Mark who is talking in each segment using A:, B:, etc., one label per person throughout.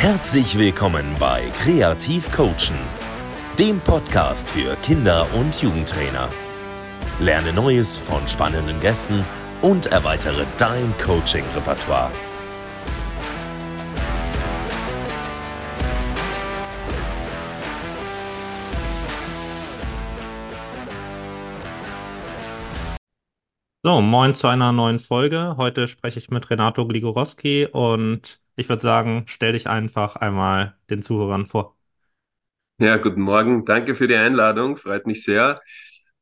A: Herzlich willkommen bei Kreativ Coachen, dem Podcast für Kinder- und Jugendtrainer. Lerne Neues von spannenden Gästen und erweitere dein Coaching-Repertoire.
B: So, moin zu einer neuen Folge. Heute spreche ich mit Renato Gligorowski und ich würde sagen, stell dich einfach einmal den Zuhörern vor.
C: Ja, guten Morgen. Danke für die Einladung. Freut mich sehr.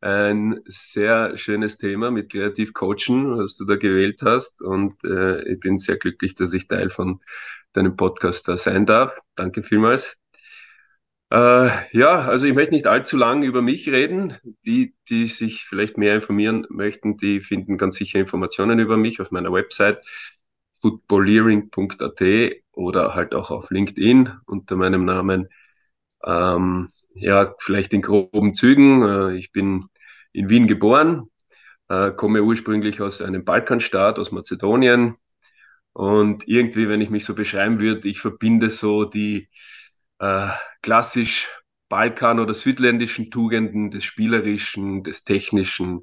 C: Ein sehr schönes Thema mit Kreativ Coachen, was du da gewählt hast. Und äh, ich bin sehr glücklich, dass ich Teil von deinem Podcast da sein darf. Danke vielmals. Äh, ja, also ich möchte nicht allzu lang über mich reden. Die, die sich vielleicht mehr informieren möchten, die finden ganz sicher Informationen über mich auf meiner Website footballeering.at oder halt auch auf LinkedIn unter meinem Namen. Ähm, ja, vielleicht in groben Zügen. Äh, ich bin in Wien geboren, äh, komme ursprünglich aus einem Balkanstaat, aus Mazedonien. Und irgendwie, wenn ich mich so beschreiben würde, ich verbinde so die äh, klassisch Balkan- oder südländischen Tugenden des Spielerischen, des Technischen,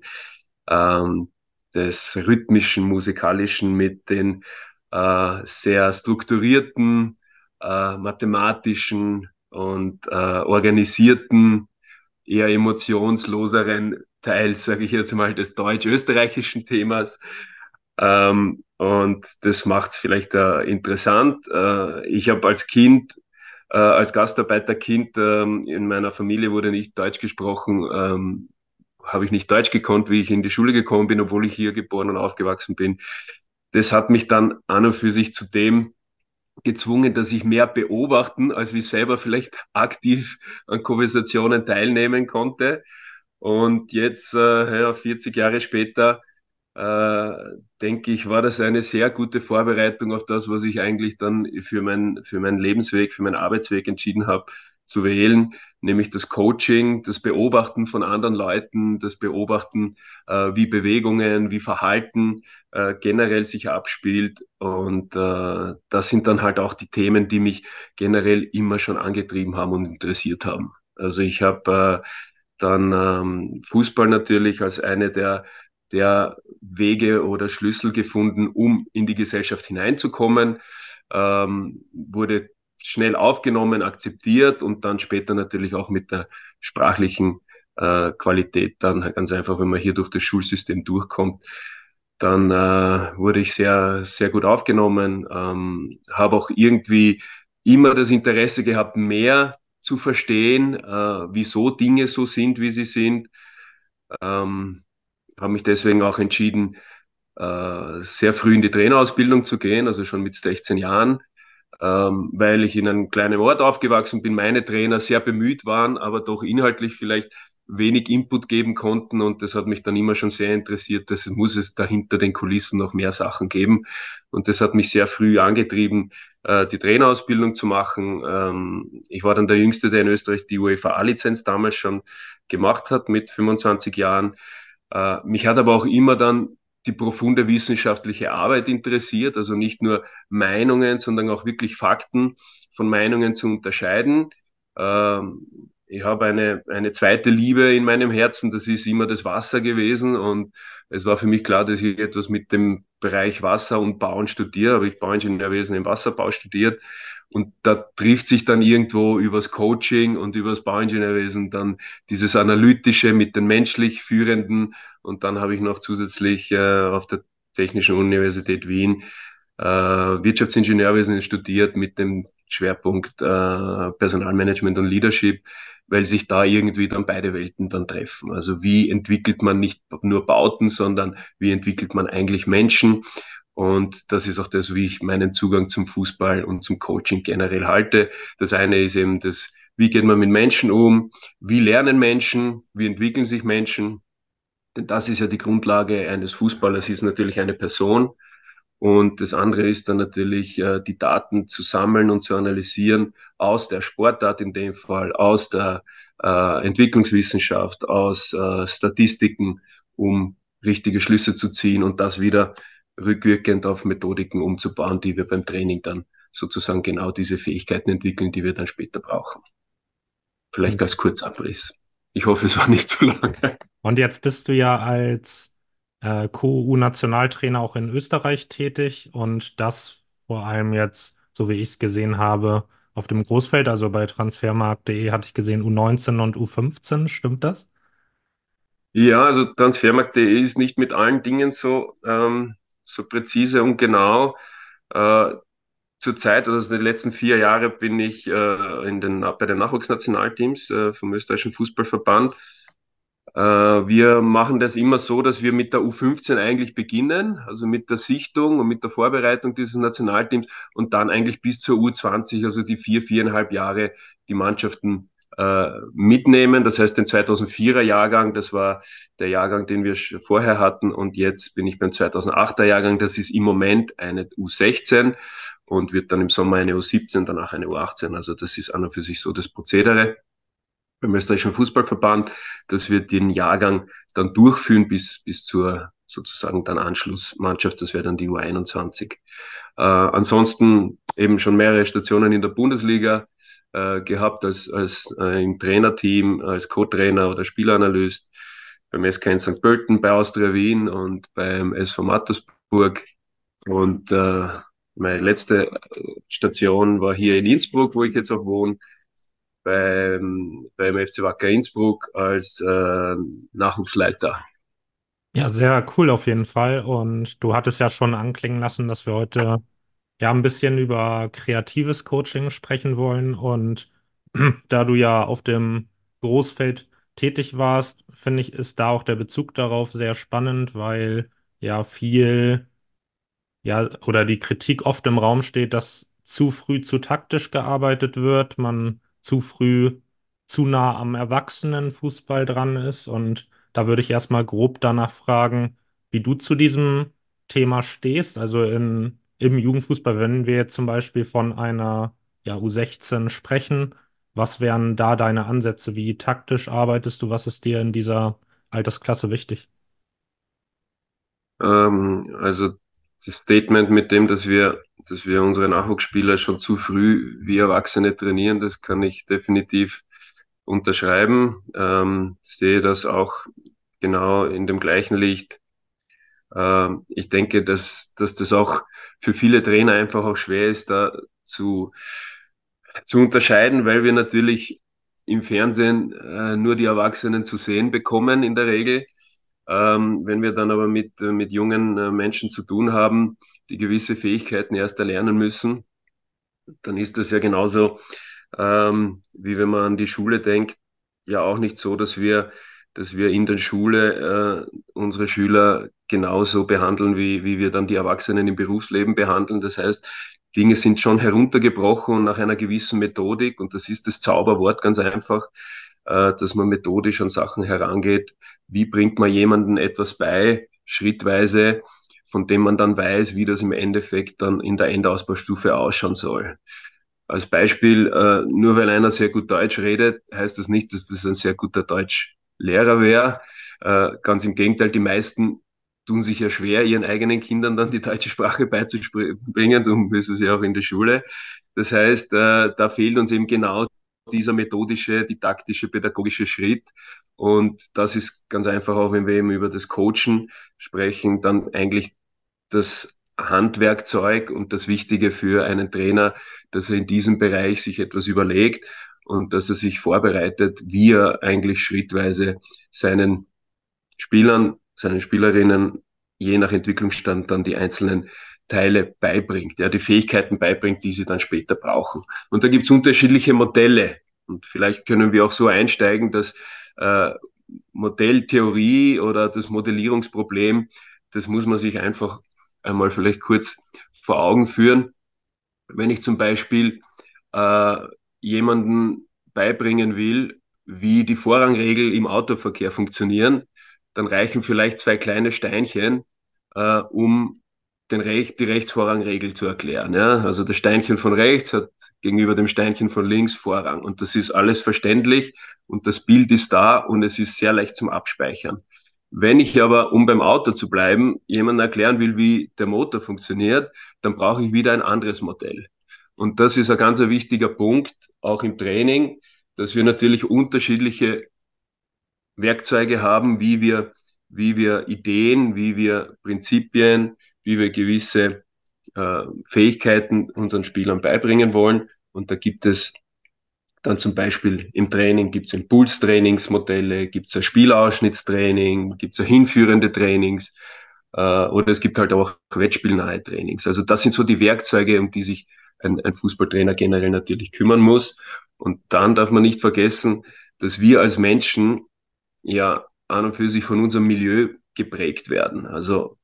C: ähm, des Rhythmischen, Musikalischen mit den äh, sehr strukturierten, äh, mathematischen und äh, organisierten, eher emotionsloseren Teil, sage ich jetzt mal, des deutsch-österreichischen Themas. Ähm, und das macht es vielleicht äh, interessant. Äh, ich habe als Kind äh, als Gastarbeiterkind ähm, in meiner Familie wurde nicht Deutsch gesprochen, ähm, habe ich nicht Deutsch gekonnt, wie ich in die Schule gekommen bin, obwohl ich hier geboren und aufgewachsen bin. Das hat mich dann an und für sich zu dem gezwungen, dass ich mehr beobachten, als wie selber vielleicht aktiv an Konversationen teilnehmen konnte. Und jetzt, äh, ja, 40 Jahre später, äh, denke ich, war das eine sehr gute Vorbereitung auf das, was ich eigentlich dann für, mein, für meinen Lebensweg, für meinen Arbeitsweg entschieden habe zu wählen, nämlich das Coaching, das Beobachten von anderen Leuten, das Beobachten, äh, wie Bewegungen, wie Verhalten äh, generell sich abspielt. Und äh, das sind dann halt auch die Themen, die mich generell immer schon angetrieben haben und interessiert haben. Also ich habe äh, dann ähm, Fußball natürlich als eine der der Wege oder Schlüssel gefunden, um in die Gesellschaft hineinzukommen, ähm, wurde schnell aufgenommen, akzeptiert und dann später natürlich auch mit der sprachlichen äh, Qualität dann ganz einfach, wenn man hier durch das Schulsystem durchkommt, dann äh, wurde ich sehr, sehr gut aufgenommen, ähm, habe auch irgendwie immer das Interesse gehabt, mehr zu verstehen, äh, wieso Dinge so sind, wie sie sind. Ähm, habe mich deswegen auch entschieden, äh, sehr früh in die Trainerausbildung zu gehen, also schon mit 16 Jahren, ähm, weil ich in einem kleinen Ort aufgewachsen bin, meine Trainer sehr bemüht waren, aber doch inhaltlich vielleicht wenig Input geben konnten. Und das hat mich dann immer schon sehr interessiert, dass muss es dahinter den Kulissen noch mehr Sachen geben. Und das hat mich sehr früh angetrieben, äh, die Trainerausbildung zu machen. Ähm, ich war dann der Jüngste, der in Österreich die UEFA-Lizenz damals schon gemacht hat mit 25 Jahren. Äh, mich hat aber auch immer dann die profunde wissenschaftliche Arbeit interessiert, also nicht nur Meinungen, sondern auch wirklich Fakten von Meinungen zu unterscheiden. Ähm, ich habe eine, eine zweite Liebe in meinem Herzen, das ist immer das Wasser gewesen und es war für mich klar, dass ich etwas mit dem Bereich Wasser und Bauen studiere, habe ich Bauingenieurwesen im Wasserbau studiert und da trifft sich dann irgendwo übers Coaching und übers Bauingenieurwesen dann dieses Analytische mit den menschlich Führenden. Und dann habe ich noch zusätzlich äh, auf der Technischen Universität Wien äh, Wirtschaftsingenieurwesen studiert mit dem Schwerpunkt äh, Personalmanagement und Leadership, weil sich da irgendwie dann beide Welten dann treffen. Also wie entwickelt man nicht nur Bauten, sondern wie entwickelt man eigentlich Menschen? Und das ist auch das, wie ich meinen Zugang zum Fußball und zum Coaching generell halte. Das eine ist eben das, wie geht man mit Menschen um? Wie lernen Menschen? Wie entwickeln sich Menschen? Denn das ist ja die Grundlage eines Fußballers, ist natürlich eine Person. Und das andere ist dann natürlich, äh, die Daten zu sammeln und zu analysieren aus der Sportart in dem Fall, aus der äh, Entwicklungswissenschaft, aus äh, Statistiken, um richtige Schlüsse zu ziehen und das wieder rückwirkend auf Methodiken umzubauen, die wir beim Training dann sozusagen genau diese Fähigkeiten entwickeln, die wir dann später brauchen. Vielleicht als Kurzabriss. Ich hoffe, es war nicht zu lange.
B: Und jetzt bist du ja als äh, Co-U-Nationaltrainer auch in Österreich tätig und das vor allem jetzt, so wie ich es gesehen habe, auf dem Großfeld, also bei transfermarkt.de hatte ich gesehen U19 und U15, stimmt das?
C: Ja, also transfermarkt.de ist nicht mit allen Dingen so, ähm, so präzise und genau. Äh, Zurzeit, also die letzten vier Jahre, bin ich äh, in den, bei den Nachwuchsnationalteams äh, vom österreichischen Fußballverband. Äh, wir machen das immer so, dass wir mit der U15 eigentlich beginnen, also mit der Sichtung und mit der Vorbereitung dieses Nationalteams und dann eigentlich bis zur U20, also die vier, viereinhalb Jahre, die Mannschaften äh, mitnehmen. Das heißt, den 2004er Jahrgang, das war der Jahrgang, den wir vorher hatten und jetzt bin ich beim 2008er Jahrgang. Das ist im Moment eine U16 und wird dann im Sommer eine U17, danach eine U18. Also das ist an und für sich so das Prozedere beim österreichischen Fußballverband, dass wir den Jahrgang dann durchführen bis, bis zur sozusagen dann Anschlussmannschaft, das wäre dann die U21. Äh, ansonsten eben schon mehrere Stationen in der Bundesliga äh, gehabt als, als äh, im Trainerteam, als Co-Trainer oder Spielanalyst beim SK in St. Pölten, bei Austria Wien und beim SV Mattersburg. Und äh, meine letzte Station war hier in Innsbruck, wo ich jetzt auch wohne beim, beim FC Wacker Innsbruck als äh, Nachwuchsleiter.
B: Ja, sehr cool auf jeden Fall. Und du hattest ja schon anklingen lassen, dass wir heute ja ein bisschen über kreatives Coaching sprechen wollen. Und da du ja auf dem Großfeld tätig warst, finde ich, ist da auch der Bezug darauf sehr spannend, weil ja viel, ja, oder die Kritik oft im Raum steht, dass zu früh zu taktisch gearbeitet wird. Man zu früh zu nah am Erwachsenenfußball dran ist. Und da würde ich erstmal grob danach fragen, wie du zu diesem Thema stehst. Also in, im Jugendfußball, wenn wir jetzt zum Beispiel von einer ja, U16 sprechen, was wären da deine Ansätze? Wie taktisch arbeitest du? Was ist dir in dieser Altersklasse wichtig?
C: Ähm, also das Statement mit dem, dass wir dass wir unsere Nachwuchsspieler schon zu früh wie Erwachsene trainieren, das kann ich definitiv unterschreiben. Ähm, sehe das auch genau in dem gleichen Licht. Ähm, ich denke, dass, dass das auch für viele Trainer einfach auch schwer ist, da zu, zu unterscheiden, weil wir natürlich im Fernsehen äh, nur die Erwachsenen zu sehen bekommen in der Regel. Ähm, wenn wir dann aber mit, äh, mit jungen äh, Menschen zu tun haben, die gewisse Fähigkeiten erst erlernen müssen, dann ist das ja genauso, ähm, wie wenn man an die Schule denkt, ja auch nicht so, dass wir, dass wir in der Schule äh, unsere Schüler genauso behandeln, wie, wie wir dann die Erwachsenen im Berufsleben behandeln. Das heißt, Dinge sind schon heruntergebrochen und nach einer gewissen Methodik, und das ist das Zauberwort ganz einfach, äh, dass man methodisch an Sachen herangeht. Wie bringt man jemandem etwas bei, schrittweise, von dem man dann weiß, wie das im Endeffekt dann in der Endausbaustufe ausschauen soll. Als Beispiel, äh, nur weil einer sehr gut Deutsch redet, heißt das nicht, dass das ein sehr guter Deutschlehrer wäre. Äh, ganz im Gegenteil, die meisten tun sich ja schwer, ihren eigenen Kindern dann die deutsche Sprache beizubringen, darum ist es ja auch in der Schule. Das heißt, äh, da fehlt uns eben genau dieser methodische, didaktische, pädagogische Schritt. Und das ist ganz einfach auch, wenn wir eben über das Coachen sprechen, dann eigentlich das Handwerkzeug und das Wichtige für einen Trainer, dass er in diesem Bereich sich etwas überlegt und dass er sich vorbereitet, wie er eigentlich schrittweise seinen Spielern, seinen Spielerinnen je nach Entwicklungsstand dann die einzelnen Teile beibringt, ja, die Fähigkeiten beibringt, die sie dann später brauchen. Und da gibt's unterschiedliche Modelle. Und vielleicht können wir auch so einsteigen, dass äh, Modelltheorie oder das Modellierungsproblem, das muss man sich einfach einmal vielleicht kurz vor Augen führen. Wenn ich zum Beispiel äh, jemanden beibringen will, wie die Vorrangregel im Autoverkehr funktionieren, dann reichen vielleicht zwei kleine Steinchen, äh, um den Recht, die Rechtsvorrangregel zu erklären. Ja? Also das Steinchen von rechts hat gegenüber dem Steinchen von links Vorrang. Und das ist alles verständlich und das Bild ist da und es ist sehr leicht zum Abspeichern. Wenn ich aber, um beim Auto zu bleiben, jemandem erklären will, wie der Motor funktioniert, dann brauche ich wieder ein anderes Modell. Und das ist ein ganz wichtiger Punkt, auch im Training, dass wir natürlich unterschiedliche Werkzeuge haben, wie wir, wie wir Ideen, wie wir Prinzipien, wie wir gewisse äh, Fähigkeiten unseren Spielern beibringen wollen. Und da gibt es dann zum Beispiel im Training gibt es Impulstrainingsmodelle, gibt es ein Spielausschnittstraining, gibt es hinführende Trainings äh, oder es gibt halt auch wettspielnahe Trainings. Also das sind so die Werkzeuge, um die sich ein, ein Fußballtrainer generell natürlich kümmern muss. Und dann darf man nicht vergessen, dass wir als Menschen ja an und für sich von unserem Milieu geprägt werden. Also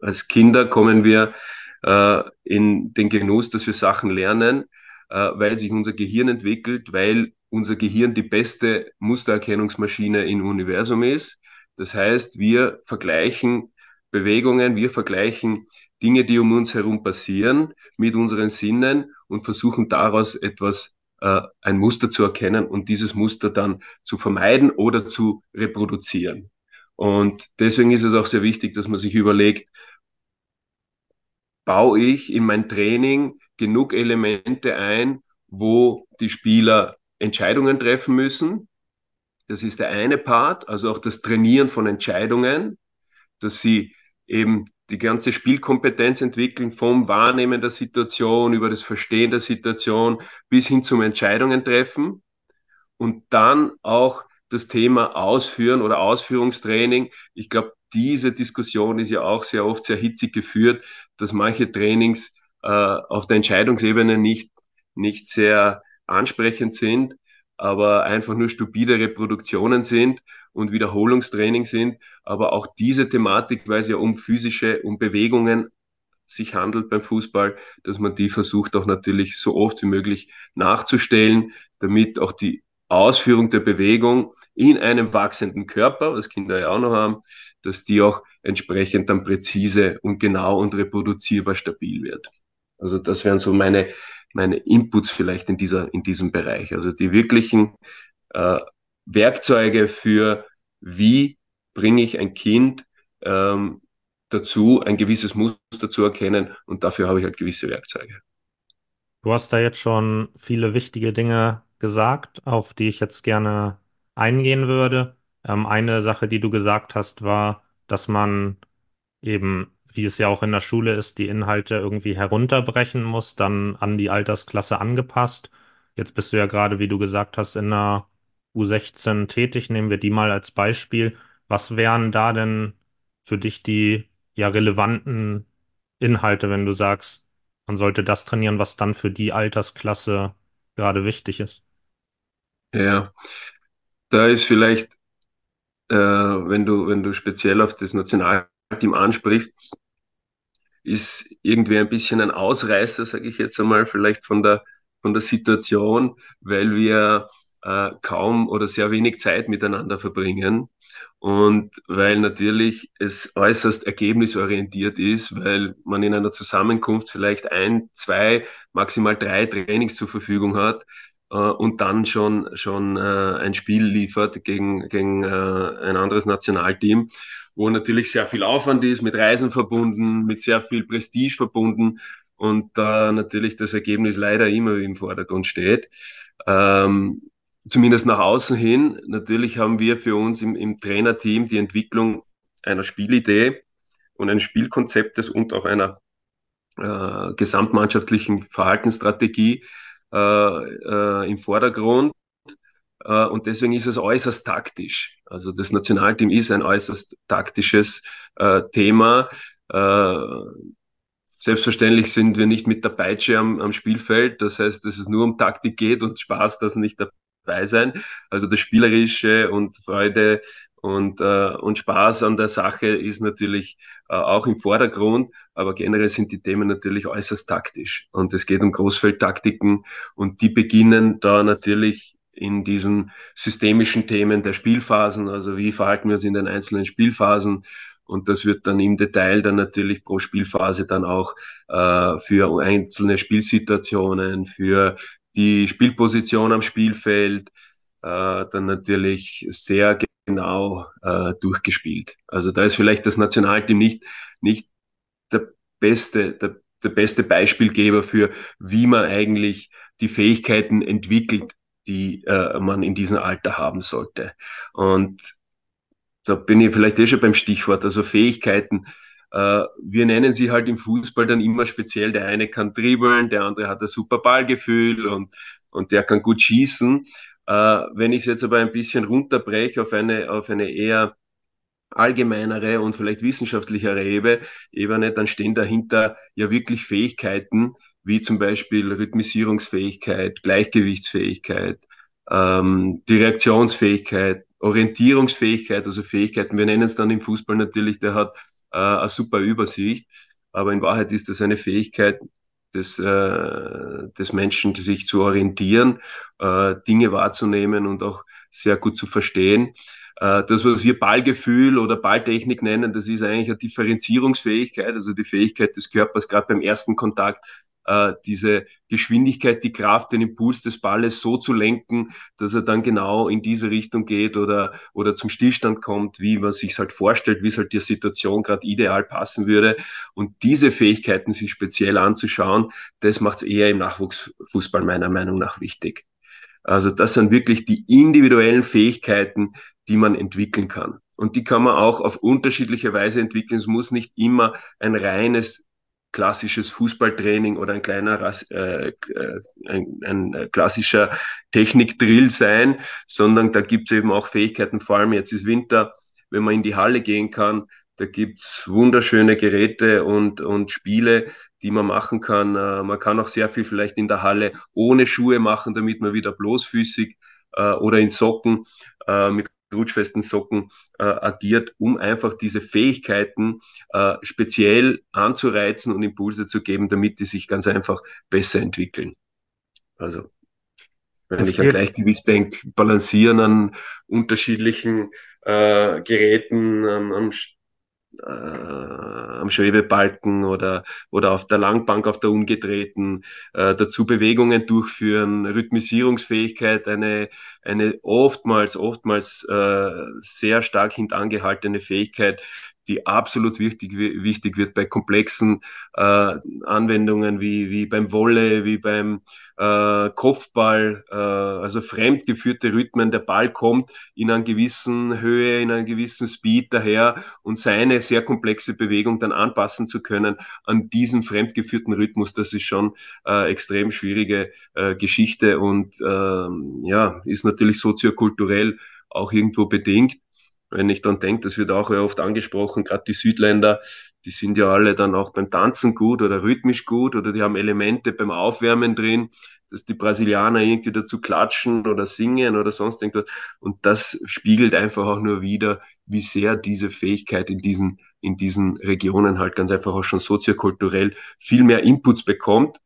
C: als Kinder kommen wir äh, in den Genuss, dass wir Sachen lernen, äh, weil sich unser Gehirn entwickelt, weil unser Gehirn die beste Mustererkennungsmaschine im Universum ist. Das heißt, wir vergleichen Bewegungen, wir vergleichen Dinge, die um uns herum passieren, mit unseren Sinnen und versuchen daraus etwas, äh, ein Muster zu erkennen und dieses Muster dann zu vermeiden oder zu reproduzieren. Und deswegen ist es auch sehr wichtig, dass man sich überlegt, baue ich in mein Training genug Elemente ein, wo die Spieler Entscheidungen treffen müssen. Das ist der eine Part, also auch das Trainieren von Entscheidungen, dass sie eben die ganze Spielkompetenz entwickeln vom Wahrnehmen der Situation über das Verstehen der Situation bis hin zum Entscheidungen treffen und dann auch das Thema Ausführen oder Ausführungstraining. Ich glaube, diese Diskussion ist ja auch sehr oft sehr hitzig geführt, dass manche Trainings äh, auf der Entscheidungsebene nicht, nicht sehr ansprechend sind, aber einfach nur stupide Reproduktionen sind und Wiederholungstraining sind. Aber auch diese Thematik, weil es ja um physische, um Bewegungen sich handelt beim Fußball, dass man die versucht auch natürlich so oft wie möglich nachzustellen, damit auch die Ausführung der Bewegung in einem wachsenden Körper, was Kinder ja auch noch haben, dass die auch entsprechend dann präzise und genau und reproduzierbar stabil wird. Also das wären so meine, meine Inputs vielleicht in, dieser, in diesem Bereich. Also die wirklichen äh, Werkzeuge für, wie bringe ich ein Kind ähm, dazu, ein gewisses Muster zu erkennen und dafür habe ich halt gewisse Werkzeuge.
B: Du hast da jetzt schon viele wichtige Dinge gesagt, auf die ich jetzt gerne eingehen würde. Ähm, eine Sache, die du gesagt hast, war, dass man eben wie es ja auch in der Schule ist, die Inhalte irgendwie herunterbrechen muss, dann an die Altersklasse angepasst. Jetzt bist du ja gerade, wie du gesagt hast, in der U16 tätig. Nehmen wir die mal als Beispiel. Was wären da denn für dich die ja relevanten Inhalte, wenn du sagst, man sollte das trainieren, was dann für die Altersklasse gerade wichtig ist?
C: Ja, da ist vielleicht, äh, wenn du, wenn du speziell auf das Nationalteam ansprichst, ist irgendwie ein bisschen ein Ausreißer, sage ich jetzt einmal, vielleicht von der, von der Situation, weil wir äh, kaum oder sehr wenig Zeit miteinander verbringen und weil natürlich es äußerst ergebnisorientiert ist, weil man in einer Zusammenkunft vielleicht ein, zwei, maximal drei Trainings zur Verfügung hat und dann schon, schon äh, ein Spiel liefert gegen, gegen äh, ein anderes Nationalteam wo natürlich sehr viel Aufwand ist, mit Reisen verbunden, mit sehr viel Prestige verbunden und da natürlich das Ergebnis leider immer im Vordergrund steht. Ähm, zumindest nach außen hin. Natürlich haben wir für uns im, im Trainerteam die Entwicklung einer Spielidee und eines Spielkonzeptes und auch einer äh, gesamtmannschaftlichen Verhaltensstrategie äh, äh, im Vordergrund. Äh, und deswegen ist es äußerst taktisch. Also das Nationalteam ist ein äußerst taktisches äh, Thema. Selbstverständlich sind wir nicht mit der Peitsche am, am Spielfeld. Das heißt, dass es nur um Taktik geht und Spaß, das nicht dabei sein. Also das Spielerische und Freude und, äh, und Spaß an der Sache ist natürlich äh, auch im Vordergrund, aber generell sind die Themen natürlich äußerst taktisch. Und es geht um Großfeldtaktiken und die beginnen da natürlich in diesen systemischen Themen der Spielphasen, also wie verhalten wir uns in den einzelnen Spielphasen. Und das wird dann im Detail dann natürlich pro Spielphase dann auch äh, für einzelne Spielsituationen, für die Spielposition am Spielfeld, äh, dann natürlich sehr genau äh, durchgespielt. Also da ist vielleicht das Nationalteam nicht, nicht der beste, der der beste Beispielgeber für, wie man eigentlich die Fähigkeiten entwickelt, die äh, man in diesem Alter haben sollte. Und da bin ich vielleicht eh schon beim Stichwort, also Fähigkeiten. Äh, wir nennen sie halt im Fußball dann immer speziell, der eine kann dribbeln, der andere hat ein super Ballgefühl und, und der kann gut schießen. Äh, wenn ich es jetzt aber ein bisschen runterbreche auf eine, auf eine eher allgemeinere und vielleicht wissenschaftlichere Ebene, dann stehen dahinter ja wirklich Fähigkeiten, wie zum Beispiel Rhythmisierungsfähigkeit, Gleichgewichtsfähigkeit, ähm, die Reaktionsfähigkeit, Orientierungsfähigkeit, also Fähigkeiten. Wir nennen es dann im Fußball natürlich, der hat äh, eine super Übersicht, aber in Wahrheit ist das eine Fähigkeit des, äh, des Menschen, sich zu orientieren, äh, Dinge wahrzunehmen und auch sehr gut zu verstehen. Äh, das, was wir Ballgefühl oder Balltechnik nennen, das ist eigentlich eine Differenzierungsfähigkeit, also die Fähigkeit des Körpers, gerade beim ersten Kontakt äh, diese Geschwindigkeit, die Kraft, den Impuls des Balles so zu lenken, dass er dann genau in diese Richtung geht oder, oder zum Stillstand kommt, wie man sich halt vorstellt, wie es halt der Situation gerade ideal passen würde. Und diese Fähigkeiten sich speziell anzuschauen, das macht es eher im Nachwuchsfußball meiner Meinung nach wichtig. Also das sind wirklich die individuellen Fähigkeiten, die man entwickeln kann. Und die kann man auch auf unterschiedliche Weise entwickeln. Es muss nicht immer ein reines klassisches Fußballtraining oder ein kleiner äh, äh, ein, ein klassischer Technikdrill sein, sondern da gibt es eben auch Fähigkeiten, vor allem jetzt ist Winter, wenn man in die Halle gehen kann, da gibt's wunderschöne Geräte und, und Spiele, die man machen kann. Äh, man kann auch sehr viel vielleicht in der Halle ohne Schuhe machen, damit man wieder bloßfüßig äh, oder in Socken äh, mit rutschfesten Socken äh, agiert, um einfach diese Fähigkeiten äh, speziell anzureizen und Impulse zu geben, damit die sich ganz einfach besser entwickeln. Also wenn ich an Gleichgewicht denke, balancieren an unterschiedlichen äh, Geräten, am, am äh, am Schwebebalken oder, oder auf der Langbank auf der umgedrehten, äh, dazu Bewegungen durchführen, Rhythmisierungsfähigkeit, eine, eine oftmals, oftmals äh, sehr stark hintangehaltene Fähigkeit, die absolut wichtig, wichtig wird bei komplexen äh, Anwendungen wie, wie beim Wolle, wie beim äh, Kopfball, äh, also fremdgeführte Rhythmen. Der Ball kommt in einer gewissen Höhe, in einem gewissen Speed daher und seine sehr komplexe Bewegung dann anpassen zu können an diesen fremdgeführten Rhythmus, das ist schon äh, extrem schwierige äh, Geschichte und äh, ja, ist natürlich soziokulturell auch irgendwo bedingt. Wenn ich dann denke, das wird auch oft angesprochen, gerade die Südländer, die sind ja alle dann auch beim Tanzen gut oder rhythmisch gut oder die haben Elemente beim Aufwärmen drin, dass die Brasilianer irgendwie dazu klatschen oder singen oder sonst irgendwas. Und das spiegelt einfach auch nur wieder, wie sehr diese Fähigkeit in diesen, in diesen Regionen halt ganz einfach auch schon soziokulturell viel mehr Inputs bekommt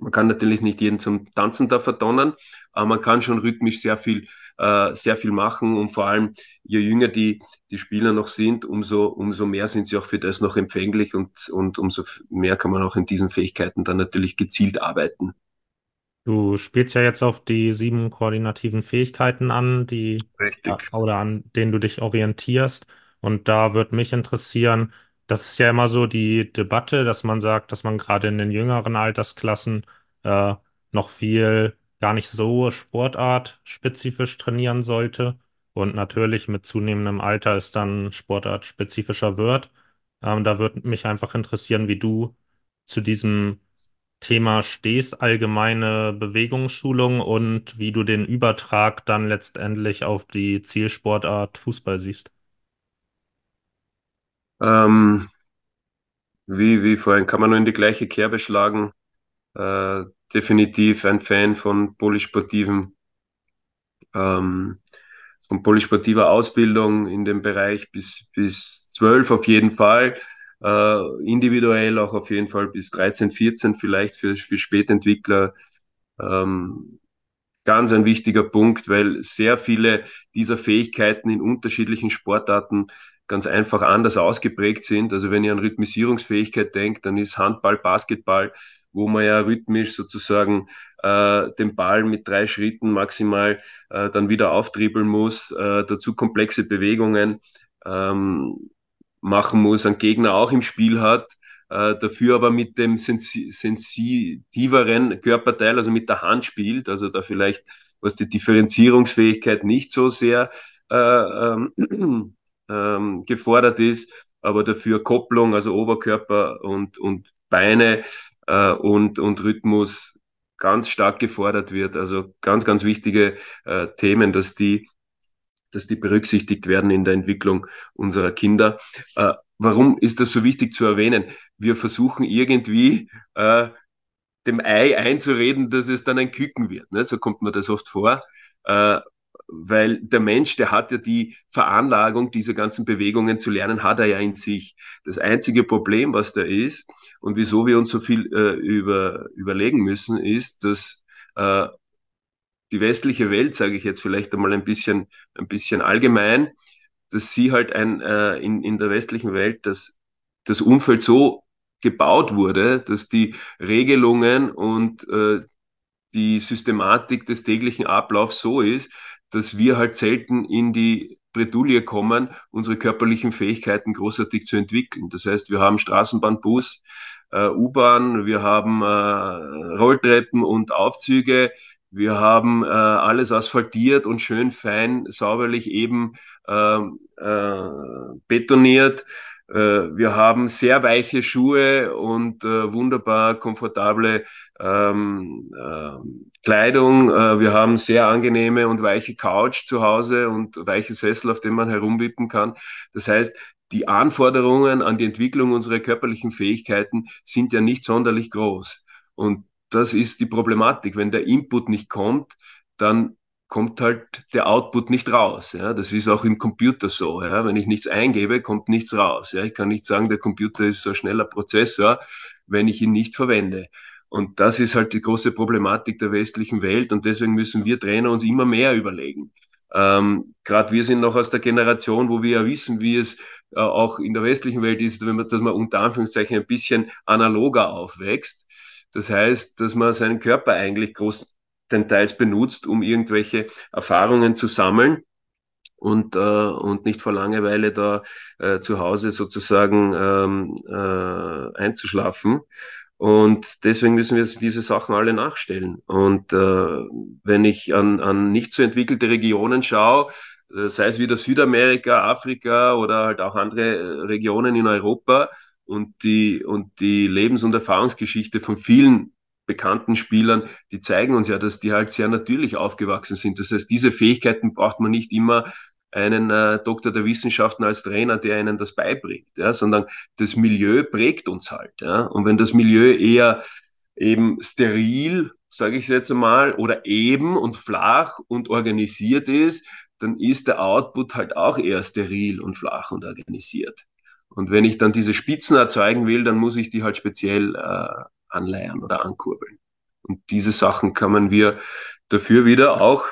C: man kann natürlich nicht jeden zum Tanzen da verdonnern, aber man kann schon rhythmisch sehr viel, äh, sehr viel machen und vor allem, je jünger die, die Spieler noch sind, umso, umso mehr sind sie auch für das noch empfänglich und, und umso mehr kann man auch in diesen Fähigkeiten dann natürlich gezielt arbeiten.
B: Du spielst ja jetzt auf die sieben koordinativen Fähigkeiten an, die
C: Richtig.
B: oder an denen du dich orientierst. Und da würde mich interessieren, das ist ja immer so die Debatte, dass man sagt, dass man gerade in den jüngeren Altersklassen äh, noch viel gar nicht so sportartspezifisch trainieren sollte. Und natürlich mit zunehmendem Alter es dann sportartspezifischer wird. Ähm, da würde mich einfach interessieren, wie du zu diesem Thema stehst, allgemeine Bewegungsschulung und wie du den Übertrag dann letztendlich auf die Zielsportart Fußball siehst.
C: Ähm, wie, wie vorhin, kann man nur in die gleiche Kerbe schlagen. Äh, definitiv ein Fan von polysportiven, ähm, von polysportiver Ausbildung in dem Bereich bis, bis 12 auf jeden Fall. Äh, individuell auch auf jeden Fall bis 13, 14 vielleicht für, für Spätentwickler. Ähm, ganz ein wichtiger Punkt, weil sehr viele dieser Fähigkeiten in unterschiedlichen Sportarten ganz einfach anders ausgeprägt sind. Also wenn ihr an Rhythmisierungsfähigkeit denkt, dann ist Handball, Basketball, wo man ja rhythmisch sozusagen äh, den Ball mit drei Schritten maximal äh, dann wieder auftribbeln muss, äh, dazu komplexe Bewegungen ähm, machen muss, ein Gegner auch im Spiel hat, äh, dafür aber mit dem sensi sensitiveren Körperteil, also mit der Hand spielt, also da vielleicht, was die Differenzierungsfähigkeit nicht so sehr äh, ähm, ähm, gefordert ist, aber dafür Kopplung, also Oberkörper und, und Beine äh, und, und Rhythmus ganz stark gefordert wird. Also ganz, ganz wichtige äh, Themen, dass die, dass die berücksichtigt werden in der Entwicklung unserer Kinder. Äh, warum ist das so wichtig zu erwähnen? Wir versuchen irgendwie äh, dem Ei einzureden, dass es dann ein Küken wird. Ne? So kommt mir das oft vor. Äh, weil der Mensch, der hat ja die Veranlagung, diese ganzen Bewegungen zu lernen, hat er ja in sich. Das einzige Problem, was da ist und wieso wir uns so viel äh, über, überlegen müssen, ist, dass äh, die westliche Welt, sage ich jetzt vielleicht einmal ein bisschen, ein bisschen allgemein, dass sie halt ein, äh, in, in der westlichen Welt, dass das Umfeld so gebaut wurde, dass die Regelungen und äh, die Systematik des täglichen Ablaufs so ist, dass wir halt selten in die Bredouille kommen, unsere körperlichen Fähigkeiten großartig zu entwickeln. Das heißt, wir haben Straßenbahn, Bus, äh, U-Bahn, wir haben äh, Rolltreppen und Aufzüge, wir haben äh, alles asphaltiert und schön fein, sauberlich eben äh, äh, betoniert. Äh, wir haben sehr weiche Schuhe und äh, wunderbar komfortable ähm, äh, Kleidung. Äh, wir haben sehr angenehme und weiche Couch zu Hause und weiche Sessel, auf denen man herumwippen kann. Das heißt, die Anforderungen an die Entwicklung unserer körperlichen Fähigkeiten sind ja nicht sonderlich groß. Und das ist die Problematik. Wenn der Input nicht kommt, dann kommt halt der Output nicht raus. Ja, das ist auch im Computer so. Ja, wenn ich nichts eingebe, kommt nichts raus. Ja, ich kann nicht sagen, der Computer ist so ein schneller Prozessor, wenn ich ihn nicht verwende. Und das ist halt die große Problematik der westlichen Welt. Und deswegen müssen wir Trainer uns immer mehr überlegen. Ähm, Gerade wir sind noch aus der Generation, wo wir ja wissen, wie es äh, auch in der westlichen Welt ist, wenn man, dass man unter Anführungszeichen ein bisschen analoger aufwächst. Das heißt, dass man seinen Körper eigentlich groß den Teils benutzt, um irgendwelche Erfahrungen zu sammeln und, äh, und nicht vor Langeweile da äh, zu Hause sozusagen ähm, äh, einzuschlafen. Und deswegen müssen wir diese Sachen alle nachstellen. Und äh, wenn ich an, an nicht so entwickelte Regionen schaue, äh, sei es wieder Südamerika, Afrika oder halt auch andere äh, Regionen in Europa und die, und die Lebens- und Erfahrungsgeschichte von vielen bekannten Spielern, die zeigen uns ja, dass die halt sehr natürlich aufgewachsen sind. Das heißt, diese Fähigkeiten braucht man nicht immer einen äh, Doktor der Wissenschaften als Trainer, der ihnen das beibringt, ja, sondern das Milieu prägt uns halt. Ja. Und wenn das Milieu eher eben steril, sage ich jetzt einmal, oder eben und flach und organisiert ist, dann ist der Output halt auch eher steril und flach und organisiert. Und wenn ich dann diese Spitzen erzeugen will, dann muss ich die halt speziell äh, anleiern oder ankurbeln. Und diese Sachen kann wir dafür wieder auch,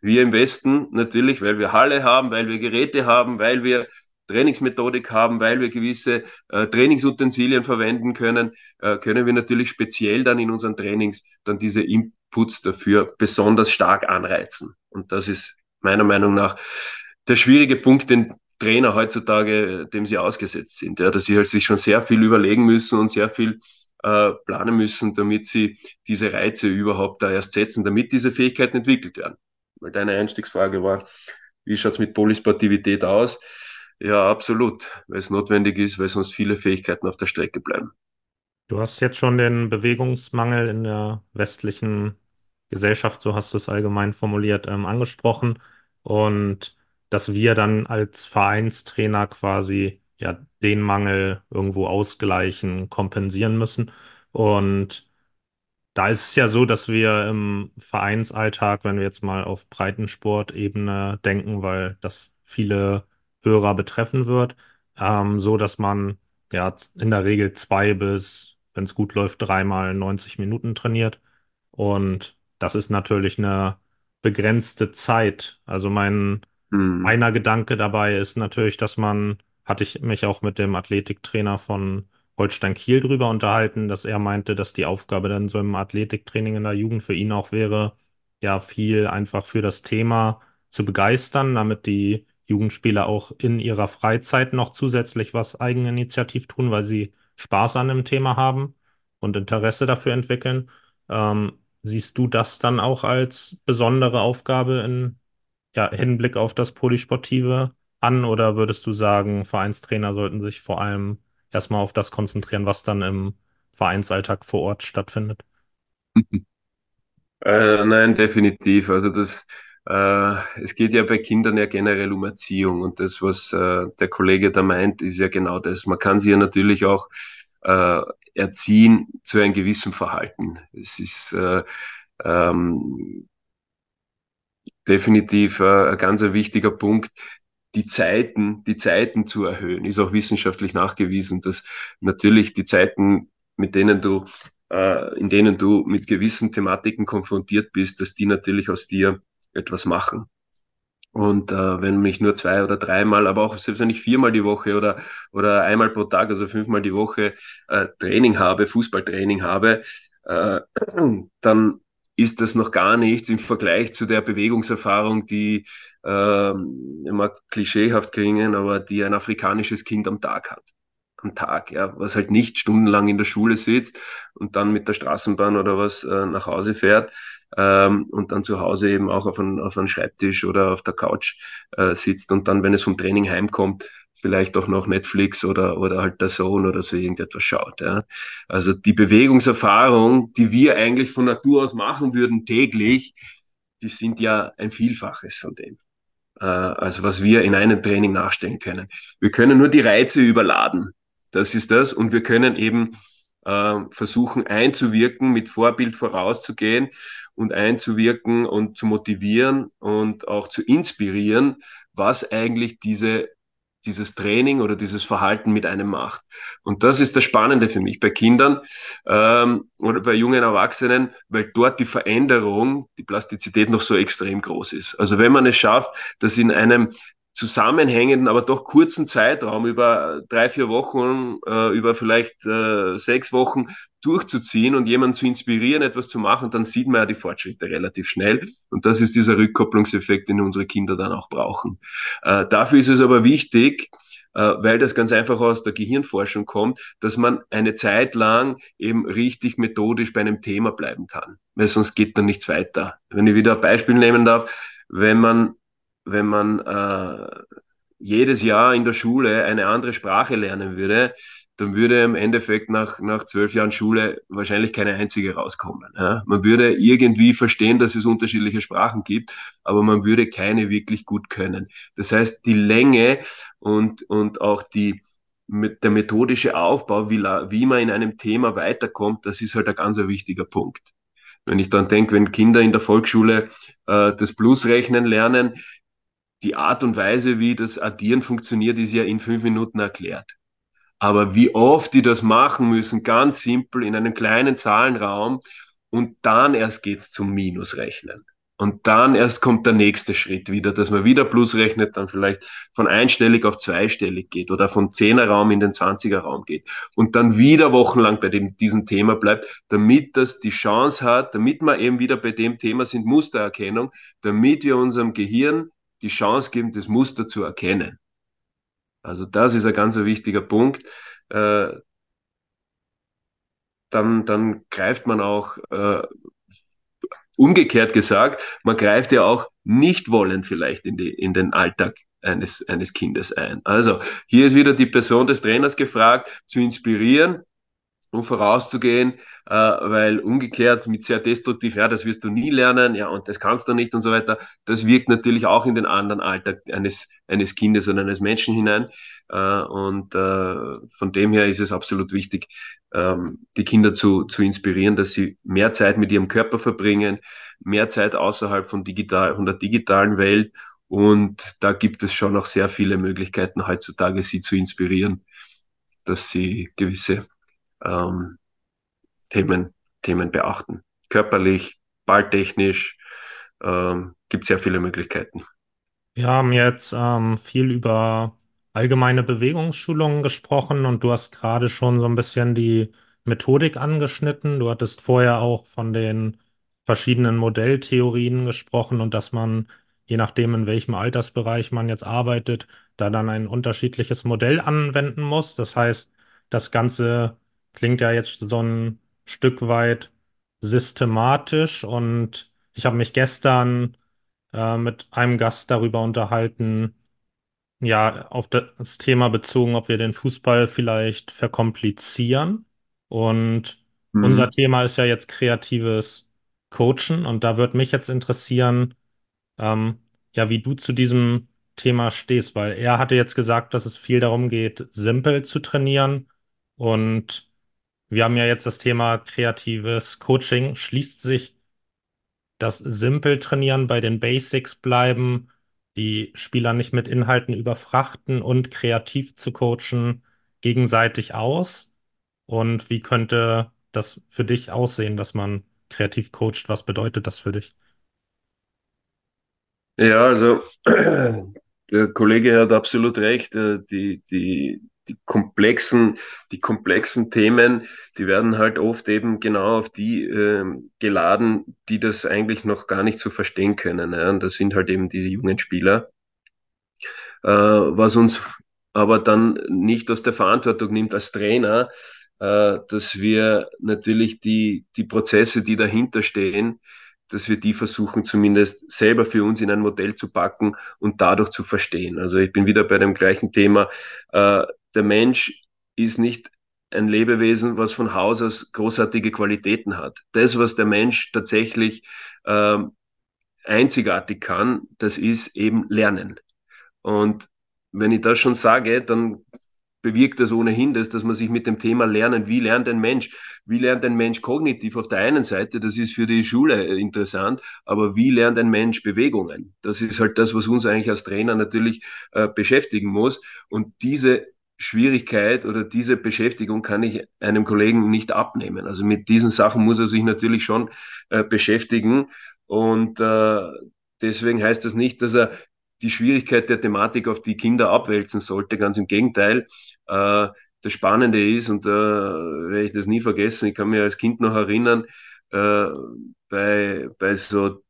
C: wir im Westen natürlich, weil wir Halle haben, weil wir Geräte haben, weil wir Trainingsmethodik haben, weil wir gewisse äh, Trainingsutensilien verwenden können, äh, können wir natürlich speziell dann in unseren Trainings dann diese Inputs dafür besonders stark anreizen. Und das ist meiner Meinung nach der schwierige Punkt, den Trainer heutzutage, dem sie ausgesetzt sind, ja, dass sie halt sich schon sehr viel überlegen müssen und sehr viel äh, planen müssen, damit sie diese Reize überhaupt da erst setzen, damit diese Fähigkeiten entwickelt werden. Weil deine Einstiegsfrage war, wie schaut's mit Polysportivität aus? Ja, absolut, weil es notwendig ist, weil sonst viele Fähigkeiten auf der Strecke bleiben.
B: Du hast jetzt schon den Bewegungsmangel in der westlichen Gesellschaft, so hast du es allgemein formuliert, ähm, angesprochen. Und dass wir dann als Vereinstrainer quasi ja den Mangel irgendwo ausgleichen, kompensieren müssen. Und da ist es ja so, dass wir im Vereinsalltag, wenn wir jetzt mal auf Breitensportebene denken, weil das viele Hörer betreffen wird, ähm, so dass man ja in der Regel zwei bis, wenn es gut läuft, dreimal 90 Minuten trainiert. Und das ist natürlich eine begrenzte Zeit. Also mein
C: Hm.
B: einer Gedanke dabei ist natürlich, dass man hatte ich mich auch mit dem Athletiktrainer von Holstein Kiel drüber unterhalten, dass er meinte, dass die Aufgabe dann so im Athletiktraining in der Jugend für ihn auch wäre, ja, viel einfach für das Thema zu begeistern, damit die Jugendspieler auch in ihrer Freizeit noch zusätzlich was eigeninitiativ tun, weil sie Spaß an dem Thema haben und Interesse dafür entwickeln. Ähm, siehst du das dann auch als besondere Aufgabe in ja, Hinblick auf das Polysportive an oder würdest du sagen, Vereinstrainer sollten sich vor allem erstmal auf das konzentrieren, was dann im Vereinsalltag vor Ort stattfindet?
C: Äh, nein, definitiv. Also das, äh, es geht ja bei Kindern ja generell um Erziehung und das, was äh, der Kollege da meint, ist ja genau das. Man kann sie ja natürlich auch äh, erziehen zu einem gewissen Verhalten. Es ist äh, ähm, definitiv äh, ein ganz wichtiger Punkt, die Zeiten, die Zeiten zu erhöhen. Ist auch wissenschaftlich nachgewiesen, dass natürlich die Zeiten, mit denen du, äh, in denen du mit gewissen Thematiken konfrontiert bist, dass die natürlich aus dir etwas machen. Und äh, wenn mich nur zwei oder dreimal, aber auch selbst wenn ich viermal die Woche oder, oder einmal pro Tag, also fünfmal die Woche äh, Training habe, Fußballtraining habe, äh, dann ist das noch gar nichts im Vergleich zu der Bewegungserfahrung, die äh, immer klischeehaft klingen, aber die ein afrikanisches Kind am Tag hat. Am Tag, ja, was halt nicht stundenlang in der Schule sitzt und dann mit der Straßenbahn oder was äh, nach Hause fährt ähm, und dann zu Hause eben auch auf einem auf Schreibtisch oder auf der Couch äh, sitzt und dann, wenn es vom Training heimkommt, vielleicht auch noch Netflix oder, oder halt der Zone oder so irgendetwas schaut. Ja. Also die Bewegungserfahrung, die wir eigentlich von Natur aus machen würden täglich, die sind ja ein Vielfaches von dem. Äh, also was wir in einem Training nachstellen können. Wir können nur die Reize überladen. Das ist das. Und wir können eben äh, versuchen einzuwirken, mit Vorbild vorauszugehen und einzuwirken und zu motivieren und auch zu inspirieren, was eigentlich diese dieses Training oder dieses Verhalten mit einem macht. Und das ist das Spannende für mich bei Kindern ähm, oder bei jungen Erwachsenen, weil dort die Veränderung, die Plastizität noch so extrem groß ist. Also wenn man es schafft, dass in einem zusammenhängenden, aber doch kurzen Zeitraum über drei, vier Wochen, äh, über vielleicht äh, sechs Wochen durchzuziehen und jemanden zu inspirieren, etwas zu machen, dann sieht man ja die Fortschritte relativ schnell. Und das ist dieser Rückkopplungseffekt, den unsere Kinder dann auch brauchen. Äh, dafür ist es aber wichtig, äh, weil das ganz einfach aus der Gehirnforschung kommt, dass man eine Zeit lang eben richtig methodisch bei einem Thema bleiben kann, weil sonst geht dann nichts weiter. Wenn ich wieder ein Beispiel nehmen darf, wenn man wenn man äh, jedes Jahr in der Schule eine andere Sprache lernen würde, dann würde im Endeffekt nach, nach zwölf Jahren Schule wahrscheinlich keine einzige rauskommen. Ja? Man würde irgendwie verstehen, dass es unterschiedliche Sprachen gibt, aber man würde keine wirklich gut können. Das heißt, die Länge und, und auch die, mit der methodische Aufbau, wie, wie man in einem Thema weiterkommt, das ist halt ein ganz wichtiger Punkt. Wenn ich dann denke, wenn Kinder in der Volksschule äh, das Plusrechnen lernen, die Art und Weise, wie das Addieren funktioniert, ist ja in fünf Minuten erklärt. Aber wie oft die das machen müssen, ganz simpel in einem kleinen Zahlenraum und dann erst geht's zum Minusrechnen. Und dann erst kommt der nächste Schritt wieder, dass man wieder Plus rechnet, dann vielleicht von einstellig auf zweistellig geht oder von Zehnerraum in den Zwanzigerraum geht und dann wieder wochenlang bei dem, diesem Thema bleibt, damit das die Chance hat, damit wir eben wieder bei dem Thema sind, Mustererkennung, damit wir unserem Gehirn die Chance geben, das Muster zu erkennen. Also das ist ein ganz wichtiger Punkt. Äh, dann, dann greift man auch, äh, umgekehrt gesagt, man greift ja auch nicht wollend vielleicht in, die, in den Alltag eines, eines Kindes ein. Also hier ist wieder die Person des Trainers gefragt, zu inspirieren, um vorauszugehen, äh, weil umgekehrt mit sehr destruktiv, ja, das wirst du nie lernen, ja, und das kannst du nicht und so weiter, das wirkt natürlich auch in den anderen Alltag eines, eines Kindes und eines Menschen hinein. Äh, und äh, von dem her ist es absolut wichtig, ähm, die Kinder zu, zu inspirieren, dass sie mehr Zeit mit ihrem Körper verbringen, mehr Zeit außerhalb von, digital, von der digitalen Welt. Und da gibt es schon noch sehr viele Möglichkeiten heutzutage, sie zu inspirieren, dass sie gewisse ähm, Themen, Themen beachten. Körperlich, balltechnisch ähm, gibt sehr viele Möglichkeiten.
B: Wir haben jetzt ähm, viel über allgemeine Bewegungsschulungen gesprochen und du hast gerade schon so ein bisschen die Methodik angeschnitten. Du hattest vorher auch von den verschiedenen Modelltheorien gesprochen und dass man, je nachdem, in welchem Altersbereich man jetzt arbeitet, da dann ein unterschiedliches Modell anwenden muss. Das heißt, das Ganze klingt ja jetzt so ein Stück weit systematisch und ich habe mich gestern äh, mit einem Gast darüber unterhalten, ja, auf das Thema bezogen, ob wir den Fußball vielleicht verkomplizieren. Und unser
C: Mhm.
B: Thema ist ja jetzt kreatives Coachen und da würde mich jetzt interessieren, ähm, ja, wie du zu diesem Thema stehst, weil er hatte jetzt gesagt, dass es viel darum geht, simpel zu trainieren. Und wir haben ja jetzt das Thema kreatives Coaching. Schließt sich das simpel trainieren, bei den Basics bleiben, die Spieler nicht mit Inhalten überfrachten und kreativ zu coachen gegenseitig aus? Und wie könnte das für dich aussehen, dass man kreativ coacht? Was bedeutet das für dich?
C: Ja, also der Kollege hat absolut recht. äh, Die, die, die komplexen, die komplexen Themen, die werden halt oft eben genau auf die ähm, geladen, die das eigentlich noch gar nicht so verstehen können. Ja? Und das sind halt eben die jungen Spieler, äh, was uns aber dann nicht aus der Verantwortung nimmt als Trainer, äh, dass wir natürlich die, die Prozesse, die dahinter stehen, dass wir die versuchen zumindest selber für uns in ein Modell zu packen und dadurch zu verstehen. Also ich bin wieder bei dem gleichen Thema. Äh, der Mensch ist nicht ein Lebewesen, was von Haus aus großartige Qualitäten hat. Das, was der Mensch tatsächlich äh, einzigartig kann, das ist eben Lernen. Und wenn ich das schon sage, dann bewirkt das ohnehin das, dass man sich mit dem Thema Lernen, wie lernt ein Mensch, wie lernt ein Mensch kognitiv auf der einen Seite, das ist für die Schule interessant, aber wie lernt ein Mensch Bewegungen? Das ist halt das, was uns eigentlich als Trainer natürlich äh, beschäftigen muss. Und diese Schwierigkeit oder diese Beschäftigung kann ich einem Kollegen nicht abnehmen. Also mit diesen Sachen muss er sich natürlich schon äh, beschäftigen. Und äh, deswegen heißt das nicht, dass er die Schwierigkeit der Thematik auf die Kinder abwälzen sollte. Ganz im Gegenteil. Äh, das Spannende ist, und da äh, werde ich das nie vergessen, ich kann mich als Kind noch erinnern, äh, bei, bei so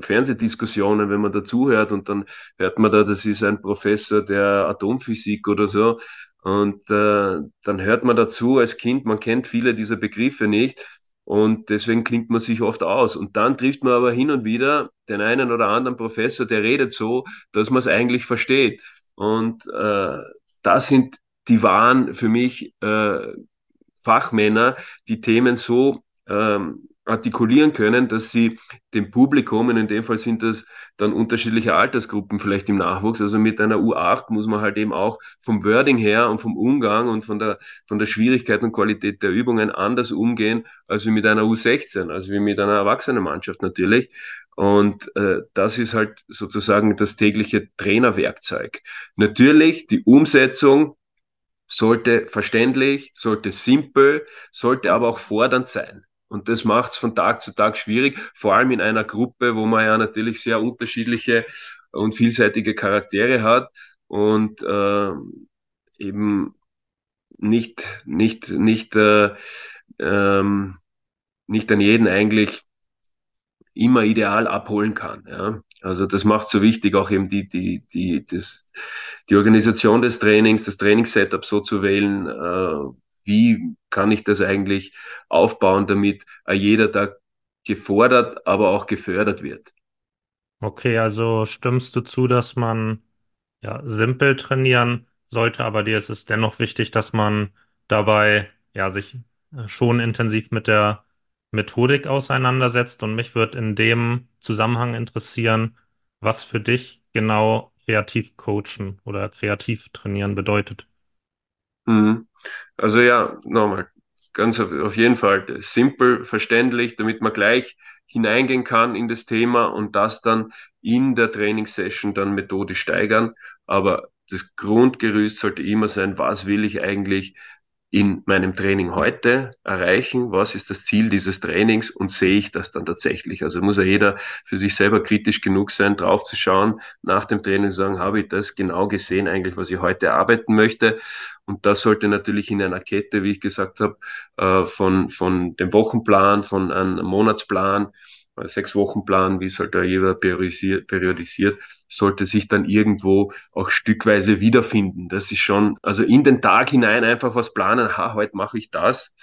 C: Fernsehdiskussionen, wenn man dazuhört und dann hört man da, das ist ein Professor der Atomphysik oder so. Und äh, dann hört man dazu als Kind, man kennt viele dieser Begriffe nicht und deswegen klingt man sich oft aus. Und dann trifft man aber hin und wieder den einen oder anderen Professor, der redet so, dass man es eigentlich versteht. Und äh, das sind die wahren für mich äh, Fachmänner, die Themen so ähm, artikulieren können, dass sie dem Publikum, und in dem Fall sind das dann unterschiedliche Altersgruppen vielleicht im Nachwuchs, also mit einer U8 muss man halt eben auch vom Wording her und vom Umgang und von der, von der Schwierigkeit und Qualität der Übungen anders umgehen, als wie mit einer U16, also wie mit einer Erwachsenenmannschaft natürlich. Und äh, das ist halt sozusagen das tägliche Trainerwerkzeug. Natürlich die Umsetzung sollte verständlich, sollte simpel, sollte aber auch fordernd sein. Und das macht es von Tag zu Tag schwierig, vor allem in einer Gruppe, wo man ja natürlich sehr unterschiedliche und vielseitige Charaktere hat und äh, eben nicht, nicht, nicht, äh, ähm, nicht an jeden eigentlich immer ideal abholen kann. Ja. Also das macht so wichtig, auch eben die, die, die, das, die Organisation des Trainings, das Trainingssetup so zu wählen, äh, wie kann ich das eigentlich aufbauen, damit jeder da gefordert, aber auch gefördert wird.
B: Okay, also stimmst du zu, dass man ja simpel trainieren sollte, aber dir ist es dennoch wichtig, dass man dabei ja sich äh, schon intensiv mit der Methodik auseinandersetzt. Und mich würde in dem Zusammenhang interessieren, was für dich genau kreativ coachen oder kreativ trainieren bedeutet.
C: Mhm. Also ja, nochmal, ganz auf, auf jeden Fall simpel, verständlich, damit man gleich hineingehen kann in das Thema und das dann in der Trainingssession dann methodisch steigern. Aber das Grundgerüst sollte immer sein, was will ich eigentlich in meinem Training heute erreichen? Was ist das Ziel dieses Trainings und sehe ich das dann tatsächlich? Also muss ja jeder für sich selber kritisch genug sein, drauf zu schauen, nach dem Training zu sagen, habe ich das genau gesehen eigentlich, was ich heute arbeiten möchte? Und das sollte natürlich in einer Kette, wie ich gesagt habe, äh, von, von dem Wochenplan, von einem Monatsplan sechs Wochen Plan, wie es halt da jeder periodisiert, periodisiert, sollte sich dann irgendwo auch stückweise wiederfinden. Das ist schon, also in den Tag hinein einfach was planen, ha, heute mache ich das.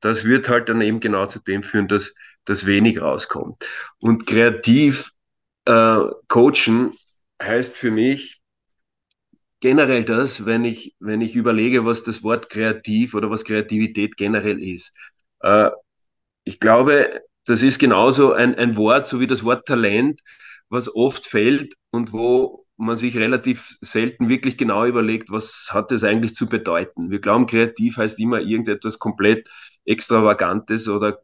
C: Das wird halt dann eben genau zu dem führen, dass, dass wenig rauskommt. Und kreativ äh, coachen heißt für mich generell das, wenn ich, wenn ich überlege, was das Wort kreativ oder was Kreativität generell ist. Äh, ich glaube, das ist genauso ein, ein Wort, so wie das Wort Talent, was oft fällt und wo man sich relativ selten wirklich genau überlegt, was hat das eigentlich zu bedeuten. Wir glauben, kreativ heißt immer irgendetwas komplett Extravagantes oder